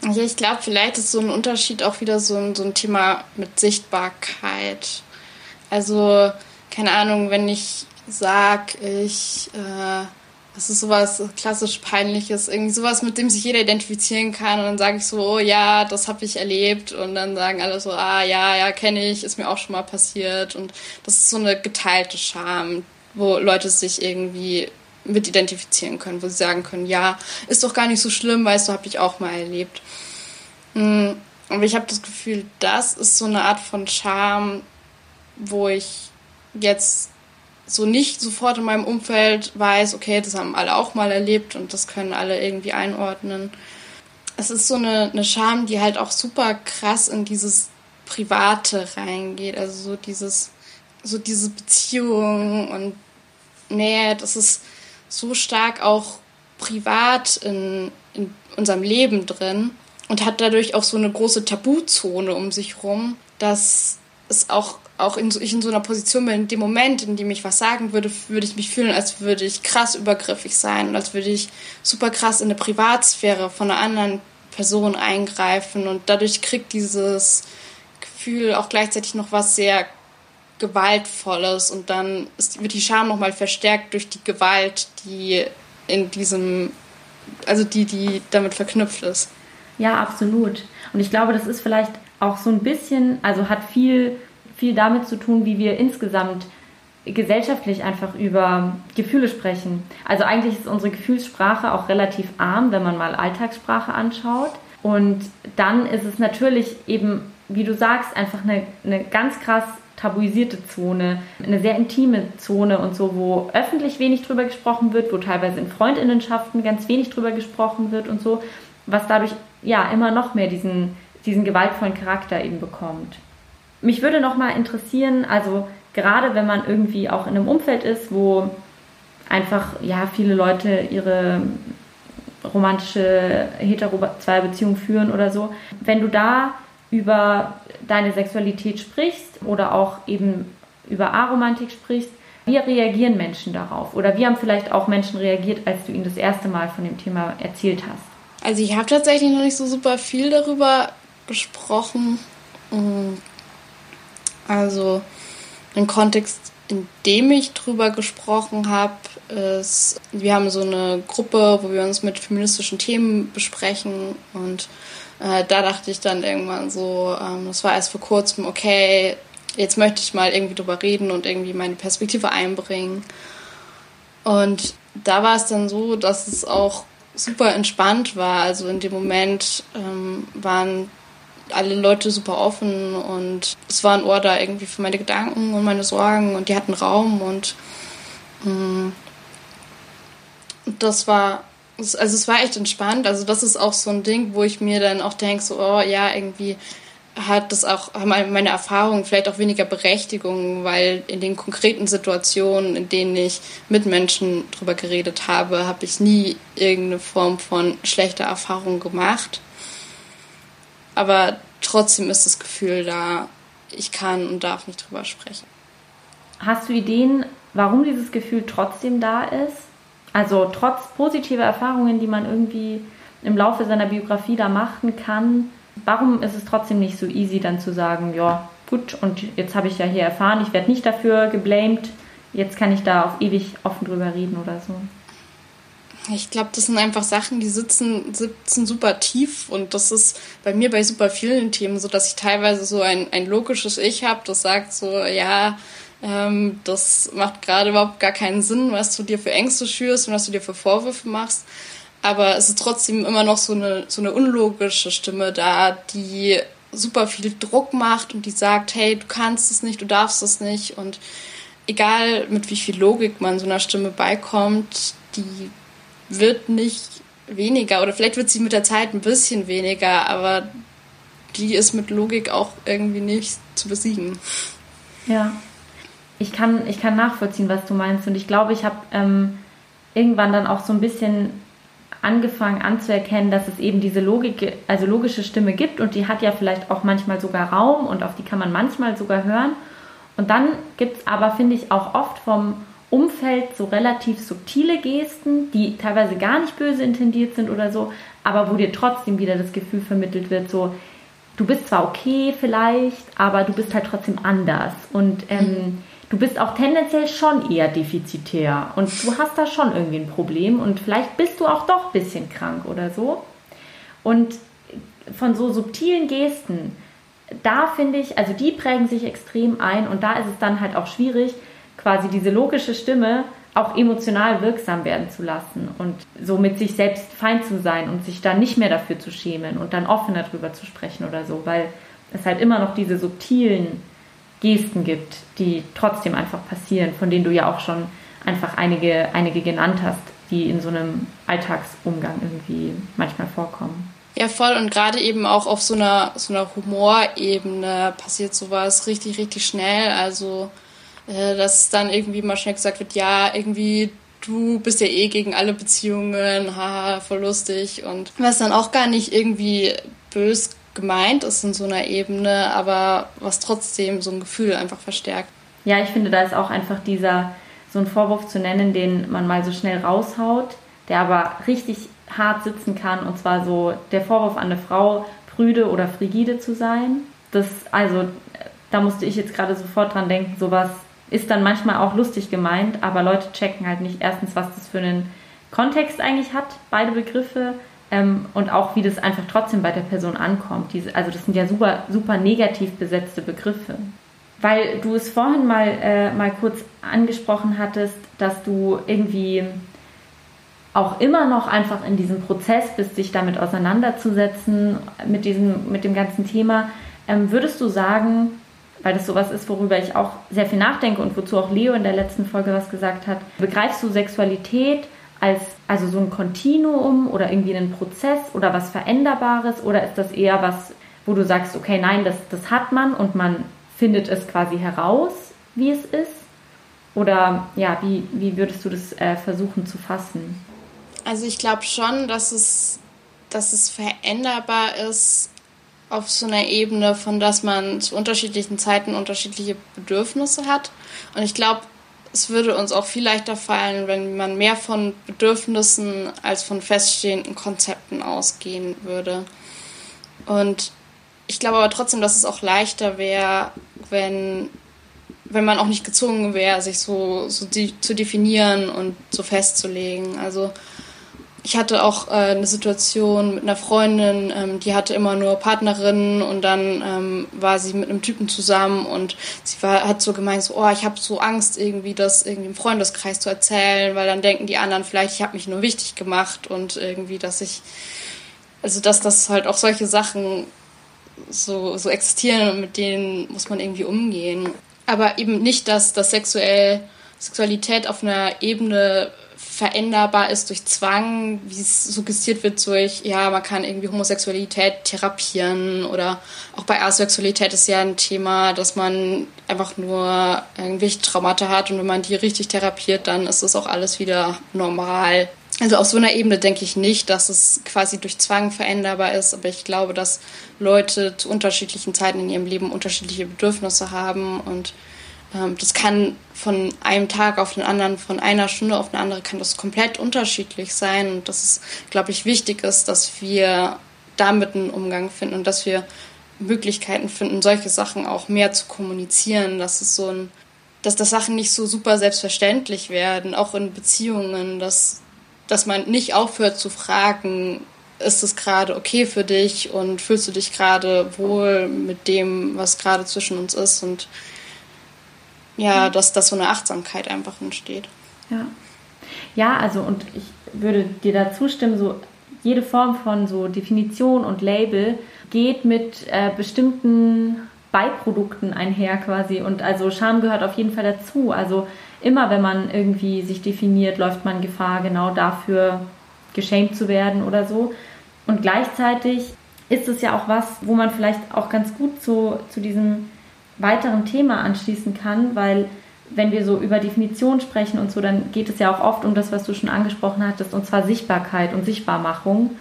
Ja, ich glaube, vielleicht ist so ein Unterschied auch wieder so ein, so ein Thema mit Sichtbarkeit. Also, keine Ahnung, wenn ich sag ich, äh, das ist sowas klassisch peinliches, irgendwie sowas, mit dem sich jeder identifizieren kann. Und dann sage ich so, oh ja, das habe ich erlebt. Und dann sagen alle so, ah ja, ja, kenne ich, ist mir auch schon mal passiert. Und das ist so eine geteilte Scham, wo Leute sich irgendwie mit identifizieren können, wo sie sagen können, ja, ist doch gar nicht so schlimm, weißt du, habe ich auch mal erlebt. Aber ich habe das Gefühl, das ist so eine Art von Charme, wo ich jetzt so nicht sofort in meinem Umfeld weiß, okay, das haben alle auch mal erlebt und das können alle irgendwie einordnen. Es ist so eine, eine Scham, die halt auch super krass in dieses Private reingeht. Also so dieses, so diese Beziehung und Nähe, das ist so stark auch privat in, in unserem Leben drin und hat dadurch auch so eine große Tabuzone um sich rum, dass es auch auch in, ich in so einer Position bin, in dem Moment, in dem ich was sagen würde, würde ich mich fühlen, als würde ich krass übergriffig sein und als würde ich super krass in eine Privatsphäre von einer anderen Person eingreifen und dadurch kriegt dieses Gefühl auch gleichzeitig noch was sehr Gewaltvolles und dann ist, wird die Scham nochmal verstärkt durch die Gewalt, die in diesem, also die, die damit verknüpft ist. Ja, absolut. Und ich glaube, das ist vielleicht auch so ein bisschen, also hat viel viel damit zu tun, wie wir insgesamt gesellschaftlich einfach über Gefühle sprechen. Also eigentlich ist unsere Gefühlssprache auch relativ arm, wenn man mal Alltagssprache anschaut. Und dann ist es natürlich eben, wie du sagst, einfach eine, eine ganz krass tabuisierte Zone, eine sehr intime Zone und so, wo öffentlich wenig drüber gesprochen wird, wo teilweise in Freundinnenschaften ganz wenig drüber gesprochen wird und so, was dadurch ja immer noch mehr diesen, diesen gewaltvollen Charakter eben bekommt. Mich würde noch mal interessieren, also gerade wenn man irgendwie auch in einem Umfeld ist, wo einfach ja viele Leute ihre romantische hetero-Beziehung führen oder so, wenn du da über deine Sexualität sprichst oder auch eben über Aromantik sprichst, wie reagieren Menschen darauf? Oder wie haben vielleicht auch Menschen reagiert, als du ihnen das erste Mal von dem Thema erzählt hast? Also ich habe tatsächlich noch nicht so super viel darüber gesprochen. Also ein Kontext, in dem ich drüber gesprochen habe, ist, wir haben so eine Gruppe, wo wir uns mit feministischen Themen besprechen und äh, da dachte ich dann irgendwann so, ähm, das war erst vor kurzem, okay, jetzt möchte ich mal irgendwie drüber reden und irgendwie meine Perspektive einbringen. Und da war es dann so, dass es auch super entspannt war. Also in dem Moment ähm, waren alle Leute super offen und es war ein Ohr da irgendwie für meine Gedanken und meine Sorgen und die hatten Raum und mh, mm, das war also es war echt entspannt. Also das ist auch so ein Ding, wo ich mir dann auch denke, so, oh ja, irgendwie hat das auch, meine Erfahrungen vielleicht auch weniger Berechtigung, weil in den konkreten Situationen, in denen ich mit Menschen drüber geredet habe, habe ich nie irgendeine Form von schlechter Erfahrung gemacht aber trotzdem ist das Gefühl da, ich kann und darf nicht drüber sprechen. Hast du Ideen, warum dieses Gefühl trotzdem da ist? Also trotz positiver Erfahrungen, die man irgendwie im Laufe seiner Biografie da machen kann, warum ist es trotzdem nicht so easy dann zu sagen, ja, gut, und jetzt habe ich ja hier erfahren, ich werde nicht dafür geblamed, jetzt kann ich da auf ewig offen drüber reden oder so? Ich glaube, das sind einfach Sachen, die sitzen, sitzen super tief und das ist bei mir bei super vielen Themen so, dass ich teilweise so ein, ein logisches Ich habe, das sagt so, ja, ähm, das macht gerade überhaupt gar keinen Sinn, was du dir für Ängste schürst und was du dir für Vorwürfe machst. Aber es ist trotzdem immer noch so eine, so eine unlogische Stimme da, die super viel Druck macht und die sagt, hey, du kannst es nicht, du darfst es nicht und egal mit wie viel Logik man so einer Stimme beikommt, die wird nicht weniger oder vielleicht wird sie mit der Zeit ein bisschen weniger, aber die ist mit Logik auch irgendwie nicht zu besiegen. Ja, ich kann, ich kann nachvollziehen, was du meinst und ich glaube, ich habe ähm, irgendwann dann auch so ein bisschen angefangen anzuerkennen, dass es eben diese Logik, also logische Stimme gibt und die hat ja vielleicht auch manchmal sogar Raum und auf die kann man manchmal sogar hören. Und dann gibt es aber, finde ich, auch oft vom Umfeld so relativ subtile Gesten, die teilweise gar nicht böse intendiert sind oder so, aber wo dir trotzdem wieder das Gefühl vermittelt wird, so, du bist zwar okay vielleicht, aber du bist halt trotzdem anders und ähm, mhm. du bist auch tendenziell schon eher defizitär und du hast da schon irgendwie ein Problem und vielleicht bist du auch doch ein bisschen krank oder so. Und von so subtilen Gesten, da finde ich, also die prägen sich extrem ein und da ist es dann halt auch schwierig, quasi diese logische Stimme auch emotional wirksam werden zu lassen und so mit sich selbst fein zu sein und sich dann nicht mehr dafür zu schämen und dann offener darüber zu sprechen oder so, weil es halt immer noch diese subtilen Gesten gibt, die trotzdem einfach passieren, von denen du ja auch schon einfach einige, einige genannt hast, die in so einem Alltagsumgang irgendwie manchmal vorkommen. Ja, voll. Und gerade eben auch auf so einer, so einer Humorebene passiert sowas richtig, richtig schnell. Also, äh, dass dann irgendwie mal schnell gesagt wird, ja, irgendwie du bist ja eh gegen alle Beziehungen, haha, voll lustig. Und was dann auch gar nicht irgendwie bös gemeint ist in so einer Ebene, aber was trotzdem so ein Gefühl einfach verstärkt. Ja, ich finde, da ist auch einfach dieser, so ein Vorwurf zu nennen, den man mal so schnell raushaut, der aber richtig hart sitzen kann, und zwar so der Vorwurf an eine Frau, prüde oder frigide zu sein. Das, also, da musste ich jetzt gerade sofort dran denken, sowas ist dann manchmal auch lustig gemeint, aber Leute checken halt nicht erstens, was das für einen Kontext eigentlich hat, beide Begriffe, ähm, und auch wie das einfach trotzdem bei der Person ankommt. Diese, also das sind ja super, super negativ besetzte Begriffe. Weil du es vorhin mal, äh, mal kurz angesprochen hattest, dass du irgendwie auch immer noch einfach in diesem Prozess bist, sich damit auseinanderzusetzen, mit, diesem, mit dem ganzen Thema. Ähm, würdest du sagen, weil das sowas ist, worüber ich auch sehr viel nachdenke und wozu auch Leo in der letzten Folge was gesagt hat, begreifst du Sexualität als also so ein Kontinuum oder irgendwie einen Prozess oder was Veränderbares oder ist das eher was, wo du sagst, okay, nein, das, das hat man und man findet es quasi heraus, wie es ist? Oder ja, wie, wie würdest du das äh, versuchen zu fassen? Also ich glaube schon, dass es, dass es veränderbar ist auf so einer Ebene, von dass man zu unterschiedlichen Zeiten unterschiedliche Bedürfnisse hat. Und ich glaube, es würde uns auch viel leichter fallen, wenn man mehr von Bedürfnissen als von feststehenden Konzepten ausgehen würde. Und ich glaube aber trotzdem, dass es auch leichter wäre, wenn, wenn man auch nicht gezwungen wäre, sich so, so die, zu definieren und so festzulegen. Also ich hatte auch äh, eine Situation mit einer Freundin, ähm, die hatte immer nur Partnerinnen und dann ähm, war sie mit einem Typen zusammen und sie war, hat so gemeint, so, oh, ich habe so Angst, irgendwie das irgendwie im Freundeskreis zu erzählen, weil dann denken die anderen vielleicht, ich habe mich nur wichtig gemacht und irgendwie, dass ich, also dass das halt auch solche Sachen so, so existieren und mit denen muss man irgendwie umgehen. Aber eben nicht, dass das sexuell, Sexualität auf einer Ebene veränderbar ist durch Zwang, wie es suggestiert wird durch, ja, man kann irgendwie Homosexualität therapieren oder auch bei Asexualität ist ja ein Thema, dass man einfach nur irgendwelche Traumata hat und wenn man die richtig therapiert, dann ist das auch alles wieder normal. Also auf so einer Ebene denke ich nicht, dass es quasi durch Zwang veränderbar ist, aber ich glaube, dass Leute zu unterschiedlichen Zeiten in ihrem Leben unterschiedliche Bedürfnisse haben und das kann von einem Tag auf den anderen, von einer Stunde auf eine andere, kann das komplett unterschiedlich sein. Und dass es, glaube ich, wichtig ist, dass wir damit einen Umgang finden und dass wir Möglichkeiten finden, solche Sachen auch mehr zu kommunizieren, dass es so ein, dass das Sachen nicht so super selbstverständlich werden, auch in Beziehungen, dass, dass man nicht aufhört zu fragen, ist es gerade okay für dich und fühlst du dich gerade wohl mit dem, was gerade zwischen uns ist und ja, dass, dass so eine Achtsamkeit einfach entsteht. Ja. Ja, also und ich würde dir da zustimmen, so jede Form von so Definition und Label geht mit äh, bestimmten Beiprodukten einher quasi und also Scham gehört auf jeden Fall dazu. Also immer wenn man irgendwie sich definiert, läuft man Gefahr, genau dafür geschämt zu werden oder so. Und gleichzeitig ist es ja auch was, wo man vielleicht auch ganz gut so zu diesem weiteren Thema anschließen kann, weil wenn wir so über Definition sprechen und so, dann geht es ja auch oft um das, was du schon angesprochen hattest, und zwar Sichtbarkeit und Sichtbarmachung.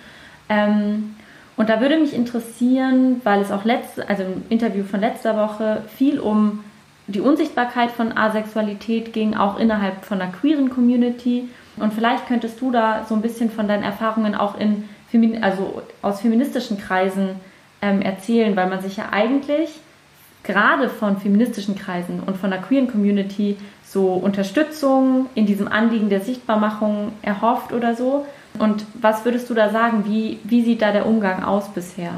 Ähm, und da würde mich interessieren, weil es auch letzte, also im Interview von letzter Woche viel um die Unsichtbarkeit von Asexualität ging, auch innerhalb von der queeren Community. Und vielleicht könntest du da so ein bisschen von deinen Erfahrungen auch in also aus feministischen Kreisen ähm, erzählen, weil man sich ja eigentlich gerade von feministischen Kreisen und von der queeren Community so Unterstützung in diesem Anliegen der Sichtbarmachung erhofft oder so? Und was würdest du da sagen? Wie, wie sieht da der Umgang aus bisher?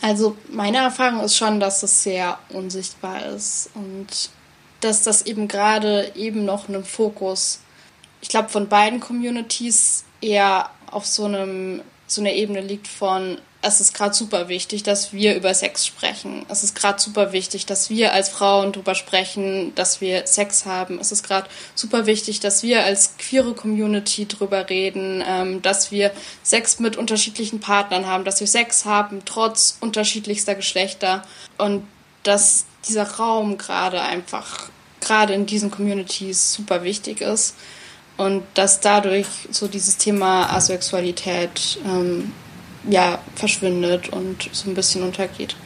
Also meine Erfahrung ist schon, dass es sehr unsichtbar ist und dass das eben gerade eben noch einen Fokus, ich glaube, von beiden Communities eher auf so einem so einer Ebene liegt von es ist gerade super wichtig, dass wir über Sex sprechen. Es ist gerade super wichtig, dass wir als Frauen darüber sprechen, dass wir Sex haben. Es ist gerade super wichtig, dass wir als queere Community darüber reden, ähm, dass wir Sex mit unterschiedlichen Partnern haben, dass wir Sex haben trotz unterschiedlichster Geschlechter und dass dieser Raum gerade einfach gerade in diesen Communities super wichtig ist und dass dadurch so dieses Thema Asexualität ähm, ja, verschwindet und so ein bisschen untergeht.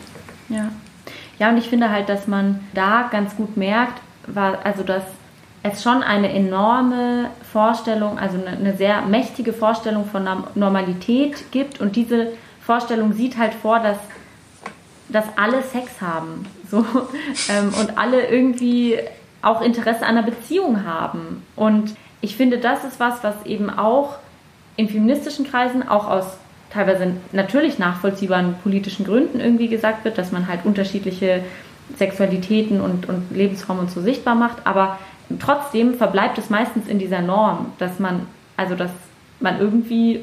Ja. Ja, und ich finde halt, dass man da ganz gut merkt, war, also dass es schon eine enorme Vorstellung, also eine, eine sehr mächtige Vorstellung von Normalität gibt und diese Vorstellung sieht halt vor, dass, dass alle Sex haben so, ähm, und alle irgendwie auch Interesse an einer Beziehung haben. Und ich finde, das ist was, was eben auch in feministischen Kreisen, auch aus teilweise natürlich nachvollziehbaren politischen Gründen irgendwie gesagt wird, dass man halt unterschiedliche Sexualitäten und, und Lebensformen und so sichtbar macht, aber trotzdem verbleibt es meistens in dieser Norm, dass man, also dass man irgendwie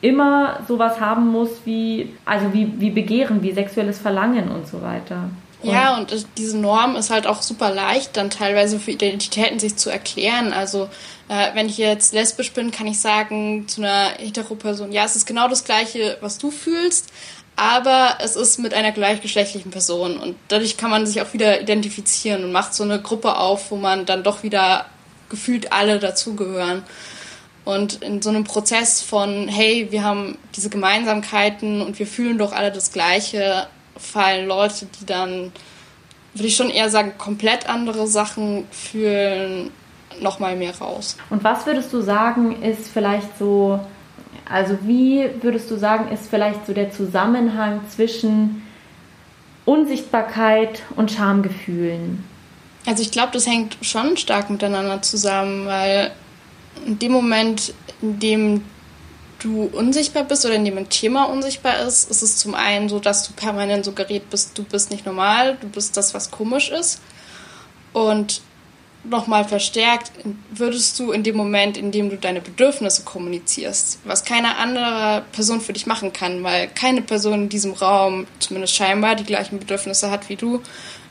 immer sowas haben muss wie, also wie, wie Begehren, wie sexuelles Verlangen und so weiter. Ja, und diese Norm ist halt auch super leicht, dann teilweise für Identitäten sich zu erklären. Also äh, wenn ich jetzt lesbisch bin, kann ich sagen zu einer Hetero-Person, ja, es ist genau das Gleiche, was du fühlst, aber es ist mit einer gleichgeschlechtlichen Person. Und dadurch kann man sich auch wieder identifizieren und macht so eine Gruppe auf, wo man dann doch wieder gefühlt alle dazugehören. Und in so einem Prozess von, hey, wir haben diese Gemeinsamkeiten und wir fühlen doch alle das Gleiche, fallen Leute, die dann, würde ich schon eher sagen, komplett andere Sachen fühlen, nochmal mehr raus. Und was würdest du sagen, ist vielleicht so, also wie würdest du sagen, ist vielleicht so der Zusammenhang zwischen Unsichtbarkeit und Schamgefühlen? Also ich glaube, das hängt schon stark miteinander zusammen, weil in dem Moment, in dem du unsichtbar bist oder in dem ein Thema unsichtbar ist, ist es zum einen so, dass du permanent suggeriert bist, du bist nicht normal, du bist das, was komisch ist. Und nochmal verstärkt würdest du in dem Moment, in dem du deine Bedürfnisse kommunizierst, was keine andere Person für dich machen kann, weil keine Person in diesem Raum, zumindest scheinbar, die gleichen Bedürfnisse hat wie du,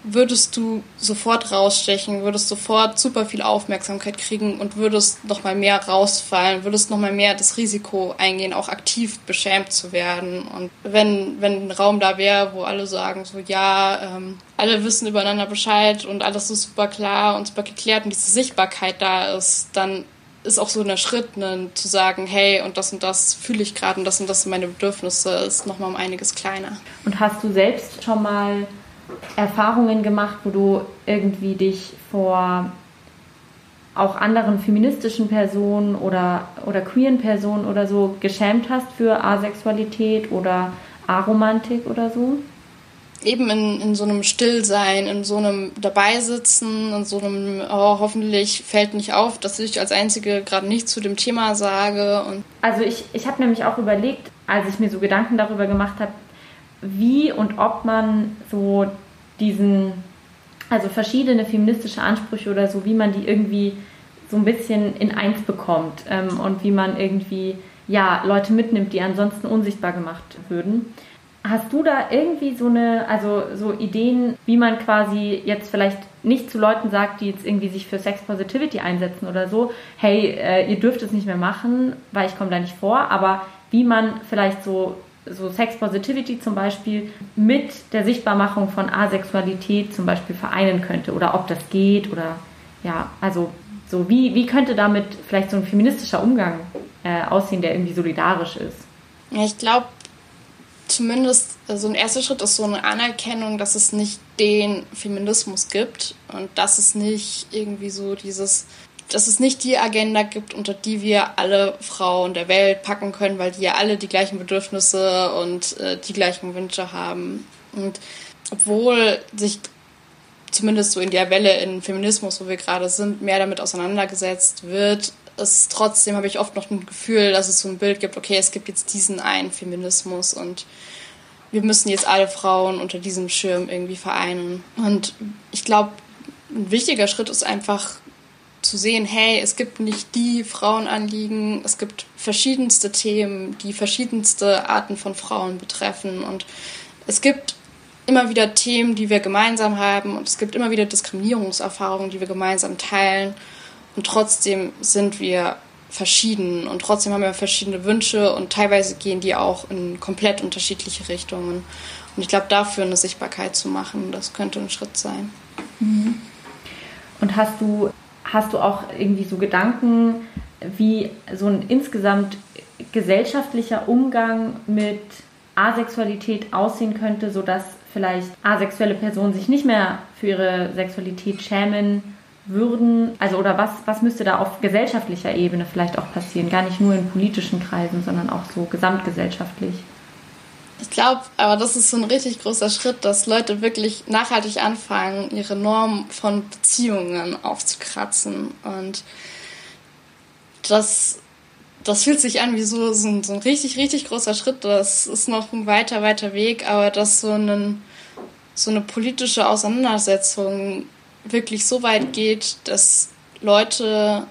würdest du sofort rausstechen, würdest sofort super viel Aufmerksamkeit kriegen und würdest noch mal mehr rausfallen, würdest noch mal mehr das Risiko eingehen, auch aktiv beschämt zu werden. Und wenn, wenn ein Raum da wäre, wo alle sagen so, ja, ähm, alle wissen übereinander Bescheid und alles ist super klar und super geklärt und diese Sichtbarkeit da ist, dann ist auch so ein Schritt, ne, zu sagen, hey, und das und das fühle ich gerade und das und das sind meine Bedürfnisse, ist noch mal um einiges kleiner. Und hast du selbst schon mal Erfahrungen gemacht, wo du irgendwie dich vor auch anderen feministischen Personen oder, oder queeren Personen oder so geschämt hast für Asexualität oder Aromantik oder so? Eben in, in so einem Stillsein, in so einem Dabeisitzen, in so einem, oh, hoffentlich fällt nicht auf, dass ich als Einzige gerade nichts zu dem Thema sage. Und also ich, ich habe nämlich auch überlegt, als ich mir so Gedanken darüber gemacht habe, wie und ob man so diesen, also verschiedene feministische Ansprüche oder so, wie man die irgendwie so ein bisschen in eins bekommt ähm, und wie man irgendwie ja Leute mitnimmt, die ansonsten unsichtbar gemacht würden. Hast du da irgendwie so eine, also so Ideen, wie man quasi jetzt vielleicht nicht zu Leuten sagt, die jetzt irgendwie sich für Sex Positivity einsetzen oder so, hey, äh, ihr dürft es nicht mehr machen, weil ich komme da nicht vor, aber wie man vielleicht so so Sex Positivity zum Beispiel mit der Sichtbarmachung von Asexualität zum Beispiel vereinen könnte oder ob das geht oder ja, also so wie, wie könnte damit vielleicht so ein feministischer Umgang äh, aussehen, der irgendwie solidarisch ist? Ja, ich glaube, zumindest so also ein erster Schritt ist so eine Anerkennung, dass es nicht den Feminismus gibt und dass es nicht irgendwie so dieses dass es nicht die Agenda gibt, unter die wir alle Frauen der Welt packen können, weil die ja alle die gleichen Bedürfnisse und äh, die gleichen Wünsche haben. Und obwohl sich zumindest so in der Welle in Feminismus, wo wir gerade sind, mehr damit auseinandergesetzt wird, ist trotzdem habe ich oft noch ein Gefühl, dass es so ein Bild gibt, okay, es gibt jetzt diesen einen Feminismus und wir müssen jetzt alle Frauen unter diesem Schirm irgendwie vereinen. Und ich glaube, ein wichtiger Schritt ist einfach zu sehen, hey, es gibt nicht die Frauenanliegen, es gibt verschiedenste Themen, die verschiedenste Arten von Frauen betreffen und es gibt immer wieder Themen, die wir gemeinsam haben und es gibt immer wieder Diskriminierungserfahrungen, die wir gemeinsam teilen und trotzdem sind wir verschieden und trotzdem haben wir verschiedene Wünsche und teilweise gehen die auch in komplett unterschiedliche Richtungen. Und ich glaube, dafür eine Sichtbarkeit zu machen, das könnte ein Schritt sein. Mhm. Und hast du, hast du auch irgendwie so Gedanken, wie so ein insgesamt gesellschaftlicher Umgang mit Asexualität aussehen könnte, sodass vielleicht asexuelle Personen sich nicht mehr für ihre Sexualität schämen würden, also oder was, was müsste da auf gesellschaftlicher Ebene vielleicht auch passieren? Gar nicht nur in politischen Kreisen, sondern auch so gesamtgesellschaftlich. Ich glaube, aber das ist so ein richtig großer Schritt, dass Leute wirklich nachhaltig anfangen, ihre Norm von Beziehungen aufzukratzen. Und das, das fühlt sich an wie so, so, ein, so ein richtig, richtig großer Schritt. Das ist noch ein weiter, weiter Weg, aber dass so, einen, so eine politische Auseinandersetzung wirklich so weit geht, dass Leute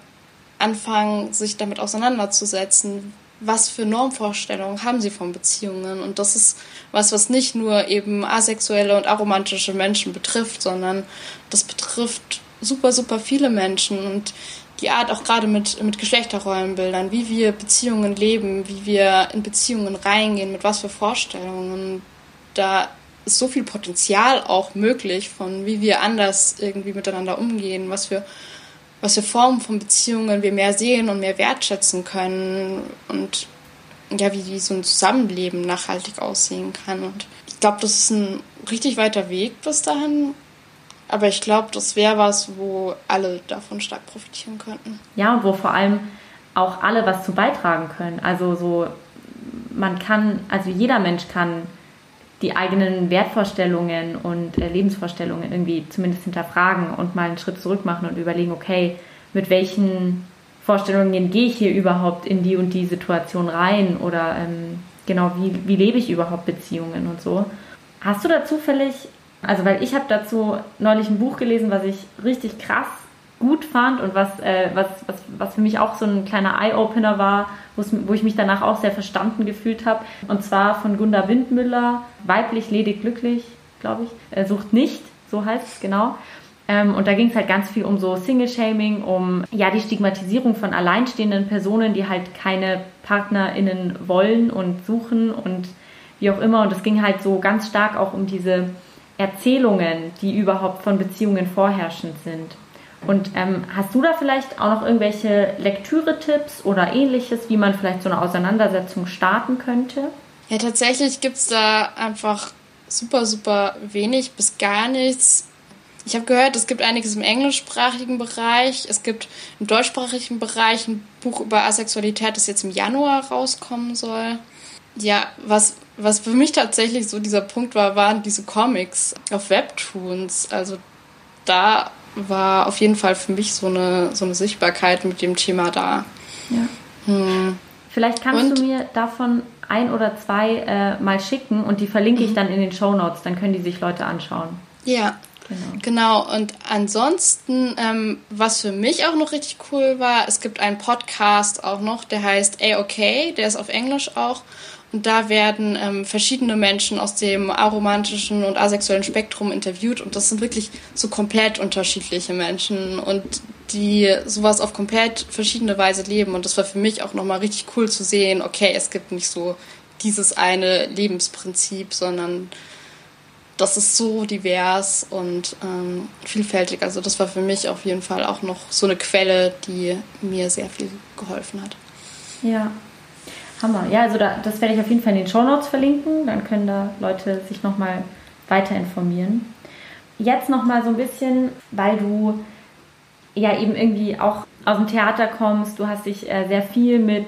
anfangen, sich damit auseinanderzusetzen, was für Normvorstellungen haben sie von Beziehungen. Und das ist was, was nicht nur eben asexuelle und aromantische Menschen betrifft, sondern das betrifft super, super viele Menschen. Und die Art auch gerade mit, mit Geschlechterrollenbildern, wie wir Beziehungen leben, wie wir in Beziehungen reingehen, mit was für Vorstellungen. Da ist so viel Potenzial auch möglich von, wie wir anders irgendwie miteinander umgehen, was für was für Formen von Beziehungen wir mehr sehen und mehr wertschätzen können und ja, wie, wie so ein Zusammenleben nachhaltig aussehen kann. Und ich glaube, das ist ein richtig weiter Weg bis dahin. Aber ich glaube, das wäre was, wo alle davon stark profitieren könnten. Ja, und wo vor allem auch alle was zu beitragen können. Also so, man kann, also jeder Mensch kann die eigenen Wertvorstellungen und äh, Lebensvorstellungen irgendwie zumindest hinterfragen und mal einen Schritt zurück machen und überlegen, okay, mit welchen Vorstellungen gehe ich hier überhaupt in die und die Situation rein oder ähm, genau, wie, wie lebe ich überhaupt Beziehungen und so. Hast du da zufällig, also weil ich habe dazu neulich ein Buch gelesen, was ich richtig krass gut fand und was, äh, was, was, was für mich auch so ein kleiner Eye-Opener war, wo ich mich danach auch sehr verstanden gefühlt habe. Und zwar von Gunda Windmüller, Weiblich, ledig, glücklich, glaube ich. Er sucht nicht, so heißt es genau. Ähm, und da ging es halt ganz viel um so Single-Shaming, um ja die Stigmatisierung von alleinstehenden Personen, die halt keine PartnerInnen wollen und suchen und wie auch immer. Und es ging halt so ganz stark auch um diese Erzählungen, die überhaupt von Beziehungen vorherrschend sind. Und ähm, hast du da vielleicht auch noch irgendwelche Lektüre-Tipps oder ähnliches, wie man vielleicht so eine Auseinandersetzung starten könnte? Ja, tatsächlich gibt es da einfach super, super wenig bis gar nichts. Ich habe gehört, es gibt einiges im englischsprachigen Bereich. Es gibt im deutschsprachigen Bereich ein Buch über Asexualität, das jetzt im Januar rauskommen soll. Ja, was, was für mich tatsächlich so dieser Punkt war, waren diese Comics auf Webtoons. Also da war auf jeden Fall für mich so eine, so eine Sichtbarkeit mit dem Thema da. Ja. Hm. Vielleicht kannst und? du mir davon ein oder zwei äh, mal schicken und die verlinke ich mhm. dann in den Show Notes, dann können die sich Leute anschauen. Ja, Genau. genau. Und ansonsten, ähm, was für mich auch noch richtig cool war, es gibt einen Podcast auch noch, der heißt A-OK, der ist auf Englisch auch. Und da werden ähm, verschiedene Menschen aus dem aromantischen und asexuellen Spektrum interviewt. Und das sind wirklich so komplett unterschiedliche Menschen und die sowas auf komplett verschiedene Weise leben. Und das war für mich auch nochmal richtig cool zu sehen, okay, es gibt nicht so dieses eine Lebensprinzip, sondern das ist so divers und ähm, vielfältig. Also das war für mich auf jeden Fall auch noch so eine Quelle, die mir sehr viel geholfen hat. Ja, Hammer. Ja, also da, das werde ich auf jeden Fall in den Show Notes verlinken. Dann können da Leute sich nochmal weiter informieren. Jetzt nochmal so ein bisschen, weil du ja eben irgendwie auch aus dem Theater kommst. Du hast dich äh, sehr viel mit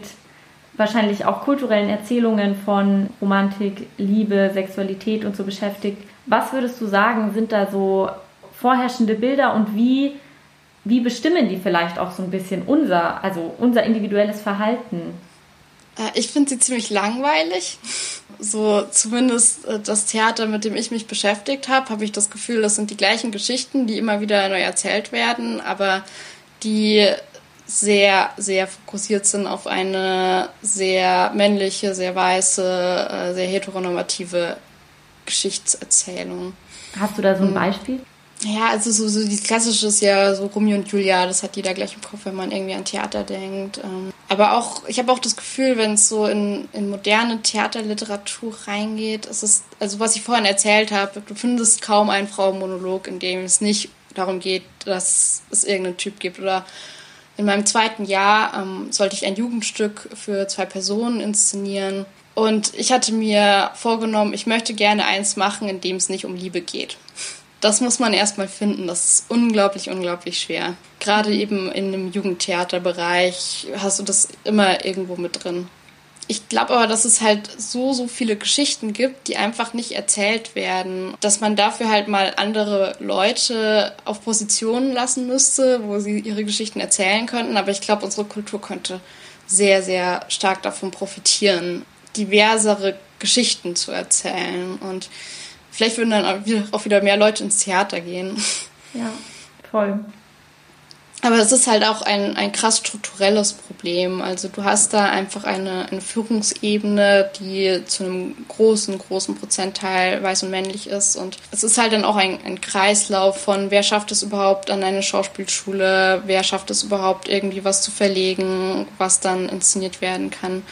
wahrscheinlich auch kulturellen Erzählungen von Romantik, Liebe, Sexualität und so beschäftigt. Was würdest du sagen, sind da so vorherrschende Bilder und wie, wie bestimmen die vielleicht auch so ein bisschen unser, also unser individuelles Verhalten? Äh, ich finde sie ziemlich langweilig. So zumindest äh, das Theater, mit dem ich mich beschäftigt habe, habe ich das Gefühl, das sind die gleichen Geschichten, die immer wieder neu erzählt werden, aber die sehr, sehr fokussiert sind auf eine sehr männliche, sehr weiße, äh, sehr heteronormative Geschichtserzählung. Hast du da so ein hm. Beispiel? Ja, also so, so die klassische ist ja so Romeo und Julia, das hat jeder gleich im Kopf, wenn man irgendwie an Theater denkt. Ähm. Aber auch, ich habe auch das Gefühl, wenn es so in, in moderne Theaterliteratur reingeht, ist es, also was ich vorhin erzählt habe, du findest kaum einen Frauenmonolog, in dem es nicht darum geht, dass es irgendeinen Typ gibt. Oder in meinem zweiten Jahr ähm, sollte ich ein Jugendstück für zwei Personen inszenieren. Und ich hatte mir vorgenommen, ich möchte gerne eins machen, in dem es nicht um Liebe geht das muss man erstmal finden. Das ist unglaublich, unglaublich schwer. Gerade eben in einem Jugendtheaterbereich hast du das immer irgendwo mit drin. Ich glaube aber, dass es halt so, so viele Geschichten gibt, die einfach nicht erzählt werden, dass man dafür halt mal andere Leute auf Positionen lassen müsste, wo sie ihre Geschichten erzählen könnten. Aber ich glaube, unsere Kultur könnte sehr, sehr stark davon profitieren, diversere Geschichten zu erzählen. Und Vielleicht würden dann auch wieder mehr Leute ins Theater gehen. Ja, voll. Aber es ist halt auch ein, ein krass strukturelles Problem. Also du hast da einfach eine, eine Führungsebene, die zu einem großen, großen Prozentteil weiß und männlich ist. Und es ist halt dann auch ein, ein Kreislauf von, wer schafft es überhaupt an eine Schauspielschule, wer schafft es überhaupt irgendwie was zu verlegen, was dann inszeniert werden kann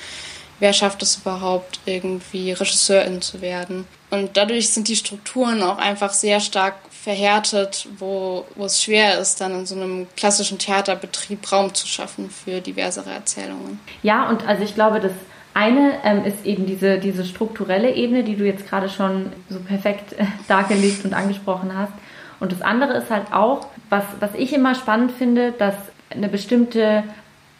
wer schafft es überhaupt, irgendwie Regisseurin zu werden. Und dadurch sind die Strukturen auch einfach sehr stark verhärtet, wo, wo es schwer ist, dann in so einem klassischen Theaterbetrieb Raum zu schaffen für diversere Erzählungen. Ja, und also ich glaube, das eine ähm, ist eben diese, diese strukturelle Ebene, die du jetzt gerade schon so perfekt äh, dargelegt und angesprochen hast. Und das andere ist halt auch, was, was ich immer spannend finde, dass eine bestimmte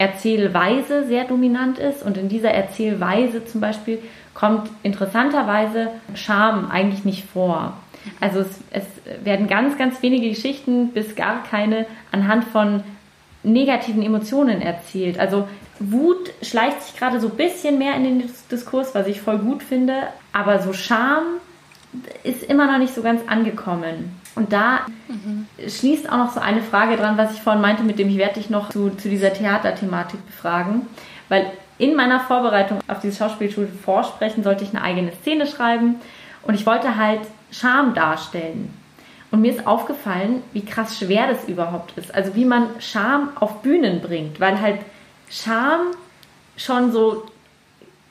Erzählweise sehr dominant ist. Und in dieser Erzählweise zum Beispiel kommt interessanterweise Scham eigentlich nicht vor. Also es, es werden ganz, ganz wenige Geschichten bis gar keine anhand von negativen Emotionen erzählt. Also Wut schleicht sich gerade so ein bisschen mehr in den Diskurs, was ich voll gut finde, aber so Scham ist immer noch nicht so ganz angekommen. Und da mhm. schließt auch noch so eine Frage dran, was ich vorhin meinte, mit dem ich werde dich noch zu, zu dieser Theaterthematik befragen. Weil in meiner Vorbereitung auf diese Schauspielschule vorsprechen sollte ich eine eigene Szene schreiben und ich wollte halt Scham darstellen. Und mir ist aufgefallen, wie krass schwer das überhaupt ist. Also wie man Scham auf Bühnen bringt, weil halt Scham schon so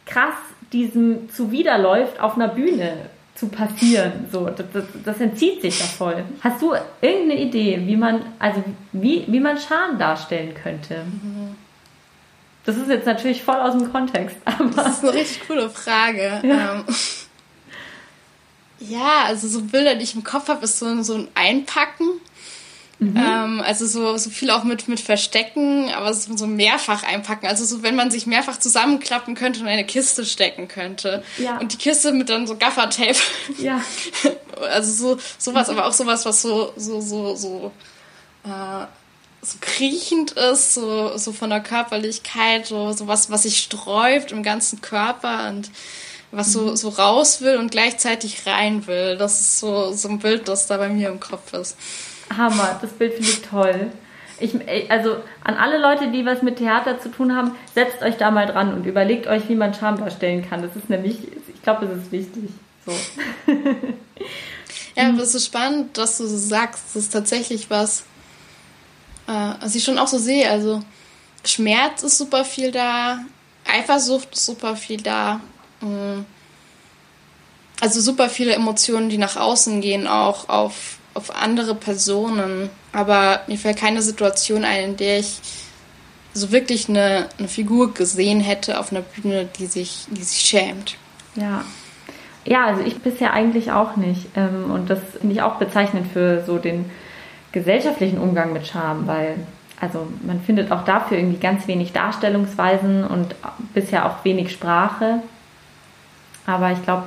krass diesem zuwiderläuft auf einer Bühne zu passieren. So, das, das, das, entzieht sich da voll. Hast du irgendeine Idee, wie man, also wie, wie man Scham darstellen könnte? Das ist jetzt natürlich voll aus dem Kontext. Aber das ist eine richtig coole Frage. Ja, ähm, ja also so Bilder, die ich im Kopf habe, ist so, so ein Einpacken Mhm. Ähm, also so, so viel auch mit, mit Verstecken, aber so, so mehrfach einpacken. Also so, wenn man sich mehrfach zusammenklappen könnte und eine Kiste stecken könnte. Ja. Und die Kiste mit dann so Gaffertape. Ja. also so, sowas, mhm. aber auch sowas, was so, so, so, so, äh, so kriechend ist, so, so von der Körperlichkeit, so, so was, was sich sträubt im ganzen Körper und was so, mhm. so raus will und gleichzeitig rein will. Das ist so, so ein Bild, das da bei mir im Kopf ist. Hammer, das Bild finde ich toll. Ich, also an alle Leute, die was mit Theater zu tun haben, setzt euch da mal dran und überlegt euch, wie man Charme darstellen kann. Das ist nämlich, ich glaube, das ist wichtig. So. ja, es ist spannend, dass du so sagst. Das ist tatsächlich was, äh, was ich schon auch so sehe. Also Schmerz ist super viel da, Eifersucht ist super viel da. Mm. Also super viele Emotionen, die nach außen gehen, auch auf auf andere Personen. Aber mir fällt keine Situation ein, in der ich so wirklich eine, eine Figur gesehen hätte auf einer Bühne, die sich, die sich schämt. Ja. Ja, also ich bisher eigentlich auch nicht. Ähm, und das finde ich auch bezeichnend für so den gesellschaftlichen Umgang mit Scham, weil also man findet auch dafür irgendwie ganz wenig Darstellungsweisen und bisher auch wenig Sprache. Aber ich glaube,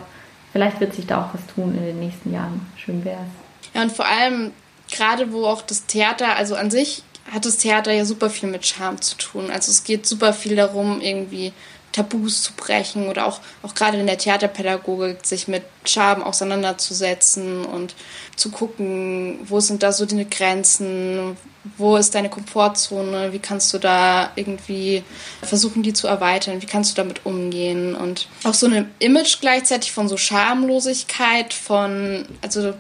vielleicht wird sich da auch was tun in den nächsten Jahren. Schön wäre es. Ja, und vor allem gerade wo auch das Theater, also an sich hat das Theater ja super viel mit Charme zu tun. Also es geht super viel darum, irgendwie Tabus zu brechen oder auch, auch gerade in der Theaterpädagogik sich mit Scham auseinanderzusetzen und zu gucken, wo sind da so deine Grenzen, wo ist deine Komfortzone, wie kannst du da irgendwie versuchen, die zu erweitern, wie kannst du damit umgehen und auch so ein Image gleichzeitig von so Schamlosigkeit, von, also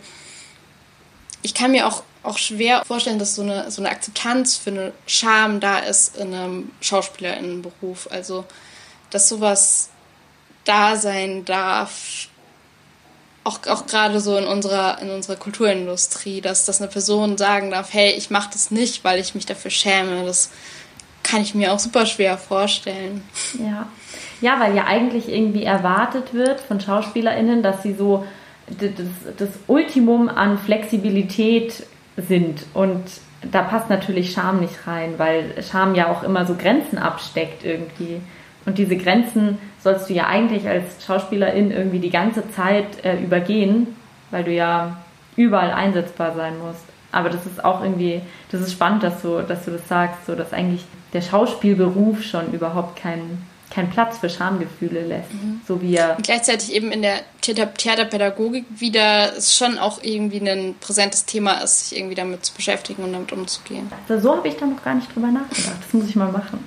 ich kann mir auch auch schwer vorstellen, dass so eine, so eine Akzeptanz für eine Scham da ist in einem Schauspielerinnenberuf. Also, dass sowas da sein darf, auch, auch gerade so in unserer, in unserer Kulturindustrie, dass, dass eine Person sagen darf, hey, ich mache das nicht, weil ich mich dafür schäme. Das kann ich mir auch super schwer vorstellen. Ja. Ja, weil ja eigentlich irgendwie erwartet wird von SchauspielerInnen, dass sie so das, das Ultimum an Flexibilität sind. Und da passt natürlich Scham nicht rein, weil Scham ja auch immer so Grenzen absteckt irgendwie. Und diese Grenzen sollst du ja eigentlich als Schauspielerin irgendwie die ganze Zeit äh, übergehen, weil du ja überall einsetzbar sein musst. Aber das ist auch irgendwie, das ist spannend, dass du, dass du das sagst, so dass eigentlich der Schauspielberuf schon überhaupt keinen keinen Platz für Schamgefühle lässt. Mhm. So wie er. Und gleichzeitig eben in der Theaterpädagogik wieder es schon auch irgendwie ein präsentes Thema ist, sich irgendwie damit zu beschäftigen und damit umzugehen. Also so habe ich da noch gar nicht drüber nachgedacht. Das muss ich mal machen.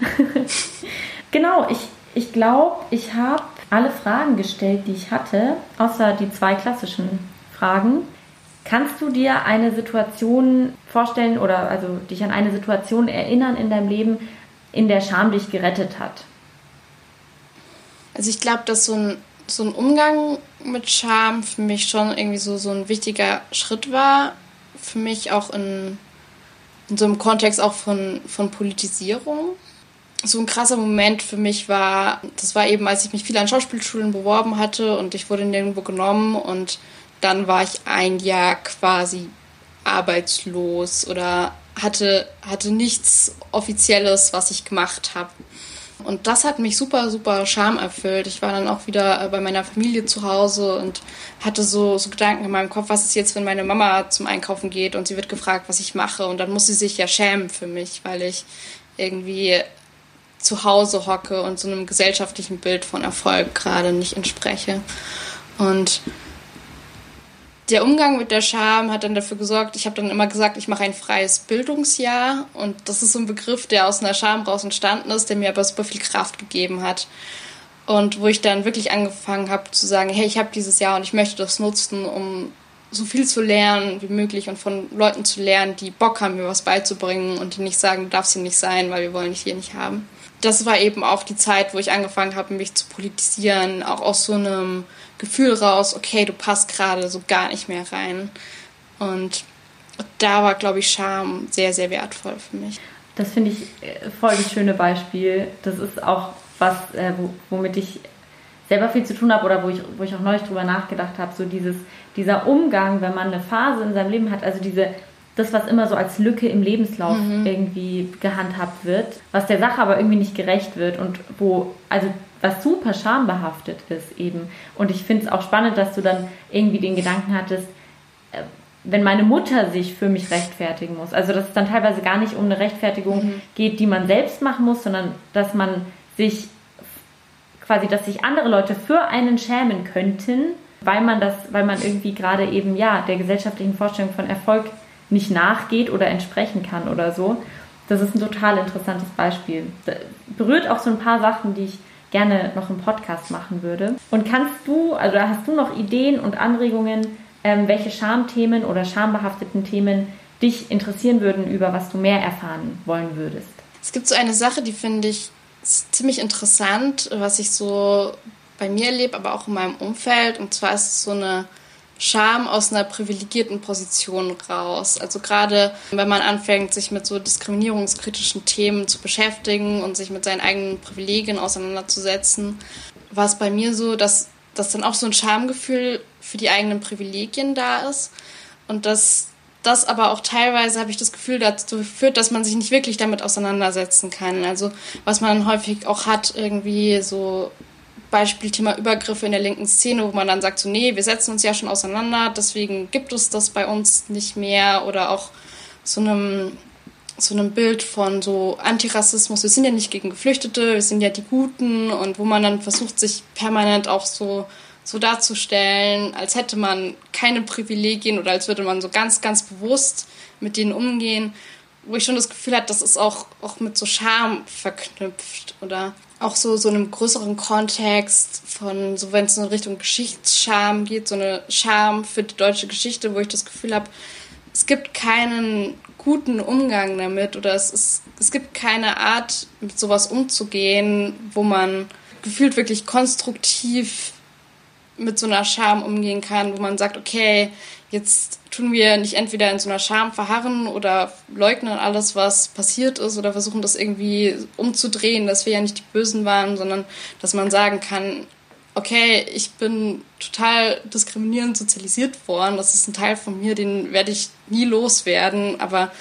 genau, ich, ich glaube, ich habe alle Fragen gestellt, die ich hatte, außer die zwei klassischen Fragen. Kannst du dir eine Situation vorstellen oder also dich an eine Situation erinnern in deinem Leben, in der Scham dich gerettet hat? Also ich glaube, dass so ein, so ein Umgang mit Scham für mich schon irgendwie so, so ein wichtiger Schritt war. Für mich auch in, in so einem Kontext auch von, von Politisierung. So ein krasser Moment für mich war, das war eben, als ich mich viel an Schauspielschulen beworben hatte und ich wurde nirgendwo genommen und dann war ich ein Jahr quasi arbeitslos oder hatte, hatte nichts Offizielles, was ich gemacht habe. Und das hat mich super, super schamerfüllt. Ich war dann auch wieder äh, bei meiner Familie zu Hause und hatte so, so Gedanken in meinem Kopf, was ist jetzt, wenn meine Mama zum Einkaufen geht und sie wird gefragt, was ich mache. Und dann muss sie sich ja schämen für mich, weil ich irgendwie zu Hause hocke und so einem gesellschaftlichen Bild von Erfolg gerade nicht entspreche. Und der Umgang mit der Scham hat dann dafür gesorgt, ich habe dann immer gesagt, ich mache ein freies Bildungsjahr und das ist so ein Begriff, der aus einer Scham raus entstanden ist, der mir aber super viel Kraft gegeben hat und wo ich dann wirklich angefangen habe zu sagen, hey, ich habe dieses Jahr und ich möchte das nutzen, um so viel zu lernen wie möglich und von Leuten zu lernen, die Bock haben, mir was beizubringen und die nicht sagen, du darfst hier nicht sein, weil wir wollen dich hier nicht haben. Das war eben auch die Zeit, wo ich angefangen habe, mich zu politisieren, auch aus so einem Gefühl raus, okay, du passt gerade so gar nicht mehr rein. Und da war, glaube ich, Scham sehr, sehr wertvoll für mich. Das finde ich äh, voll das schöne Beispiel. Das ist auch was, äh, womit ich selber viel zu tun habe oder wo ich, wo ich auch neulich drüber nachgedacht habe, so dieses, dieser Umgang, wenn man eine Phase in seinem Leben hat, also diese, das, was immer so als Lücke im Lebenslauf mhm. irgendwie gehandhabt wird, was der Sache aber irgendwie nicht gerecht wird und wo, also was super schambehaftet ist eben. Und ich finde es auch spannend, dass du dann irgendwie den Gedanken hattest, äh, wenn meine Mutter sich für mich rechtfertigen muss. Also dass es dann teilweise gar nicht um eine Rechtfertigung mhm. geht, die man selbst machen muss, sondern dass man sich quasi, dass sich andere Leute für einen schämen könnten, weil man das, weil man irgendwie gerade eben ja der gesellschaftlichen Vorstellung von Erfolg nicht nachgeht oder entsprechen kann oder so. Das ist ein total interessantes Beispiel. Das berührt auch so ein paar Sachen, die ich gerne noch im Podcast machen würde. Und kannst du, also hast du noch Ideen und Anregungen, ähm, welche Schamthemen oder schambehafteten Themen dich interessieren würden, über was du mehr erfahren wollen würdest? Es gibt so eine Sache, die finde ich ziemlich interessant, was ich so bei mir erlebe, aber auch in meinem Umfeld. Und zwar ist es so eine Scham aus einer privilegierten Position raus. Also gerade wenn man anfängt, sich mit so diskriminierungskritischen Themen zu beschäftigen und sich mit seinen eigenen Privilegien auseinanderzusetzen, war es bei mir so, dass, dass dann auch so ein Schamgefühl für die eigenen Privilegien da ist und dass das aber auch teilweise, habe ich das Gefühl, dazu führt, dass man sich nicht wirklich damit auseinandersetzen kann. Also was man häufig auch hat, irgendwie so Beispiel Thema Übergriffe in der linken Szene, wo man dann sagt, so, nee, wir setzen uns ja schon auseinander, deswegen gibt es das bei uns nicht mehr. Oder auch so einem so einem Bild von so Antirassismus. Wir sind ja nicht gegen Geflüchtete, wir sind ja die Guten. Und wo man dann versucht, sich permanent auch so, so darzustellen, als hätte man keine Privilegien oder als würde man so ganz, ganz bewusst mit denen umgehen, wo ich schon das Gefühl hatte, das ist auch, auch mit so Scham verknüpft oder auch so, so einem größeren Kontext von, so wenn es in Richtung Geschichtsscham geht, so eine Scham für die deutsche Geschichte, wo ich das Gefühl habe, es gibt keinen guten Umgang damit oder es, ist, es gibt keine Art, mit sowas umzugehen, wo man gefühlt wirklich konstruktiv mit so einer Scham umgehen kann, wo man sagt, okay, jetzt tun wir nicht entweder in so einer Scham verharren oder leugnen alles, was passiert ist oder versuchen das irgendwie umzudrehen, dass wir ja nicht die Bösen waren, sondern dass man sagen kann, okay, ich bin total diskriminierend sozialisiert worden, das ist ein Teil von mir, den werde ich nie loswerden, aber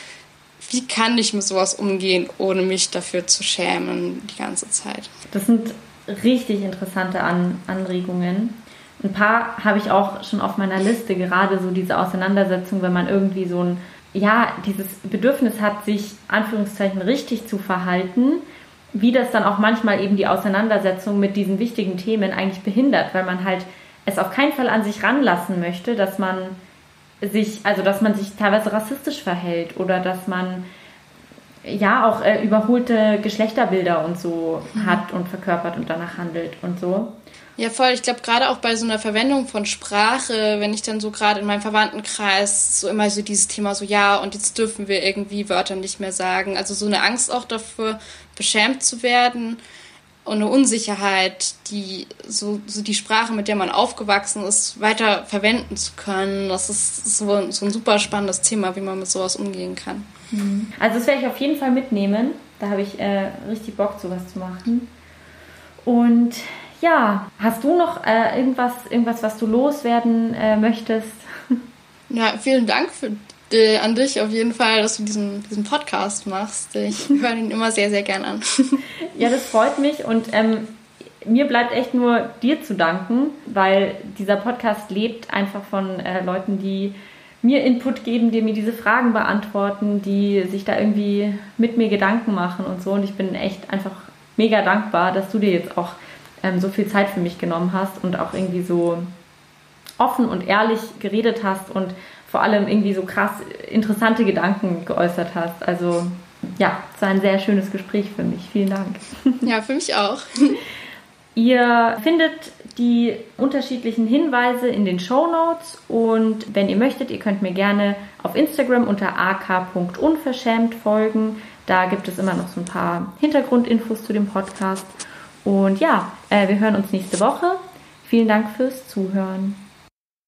wie kann ich mit sowas umgehen, ohne mich dafür zu schämen die ganze Zeit? Das sind richtig interessante An Anregungen. Ein paar habe ich auch schon auf meiner Liste, gerade so diese Auseinandersetzung, wenn man irgendwie so ein, ja, dieses Bedürfnis hat, sich Anführungszeichen richtig zu verhalten, wie das dann auch manchmal eben die Auseinandersetzung mit diesen wichtigen Themen eigentlich behindert, weil man halt es auf keinen Fall an sich ranlassen möchte, dass man sich, also dass man sich teilweise rassistisch verhält oder dass man ja auch äh, überholte Geschlechterbilder und so mhm. hat und verkörpert und danach handelt und so. Ja, voll. Ich glaube, gerade auch bei so einer Verwendung von Sprache, wenn ich dann so gerade in meinem Verwandtenkreis so immer so dieses Thema so, ja, und jetzt dürfen wir irgendwie Wörter nicht mehr sagen. Also so eine Angst auch dafür, beschämt zu werden und eine Unsicherheit, die so, so die Sprache, mit der man aufgewachsen ist, weiter verwenden zu können. Das ist so, so ein super spannendes Thema, wie man mit sowas umgehen kann. Mhm. Also das werde ich auf jeden Fall mitnehmen. Da habe ich äh, richtig Bock, sowas zu machen. Und ja, hast du noch äh, irgendwas, irgendwas, was du loswerden äh, möchtest? Ja, vielen Dank für, äh, an dich auf jeden Fall, dass du diesen, diesen Podcast machst. Ich höre ihn immer sehr, sehr gern an. ja, das freut mich und ähm, mir bleibt echt nur dir zu danken, weil dieser Podcast lebt einfach von äh, Leuten, die mir Input geben, die mir diese Fragen beantworten, die sich da irgendwie mit mir Gedanken machen und so. Und ich bin echt einfach mega dankbar, dass du dir jetzt auch ähm, so viel Zeit für mich genommen hast und auch irgendwie so offen und ehrlich geredet hast und vor allem irgendwie so krass interessante Gedanken geäußert hast. Also ja, es war ein sehr schönes Gespräch für mich. Vielen Dank. Ja, für mich auch. Ihr findet die unterschiedlichen Hinweise in den Show Notes und wenn ihr möchtet, ihr könnt mir gerne auf Instagram unter ak.unverschämt folgen. Da gibt es immer noch so ein paar Hintergrundinfos zu dem Podcast. Und ja, äh, wir hören uns nächste Woche. Vielen Dank fürs Zuhören.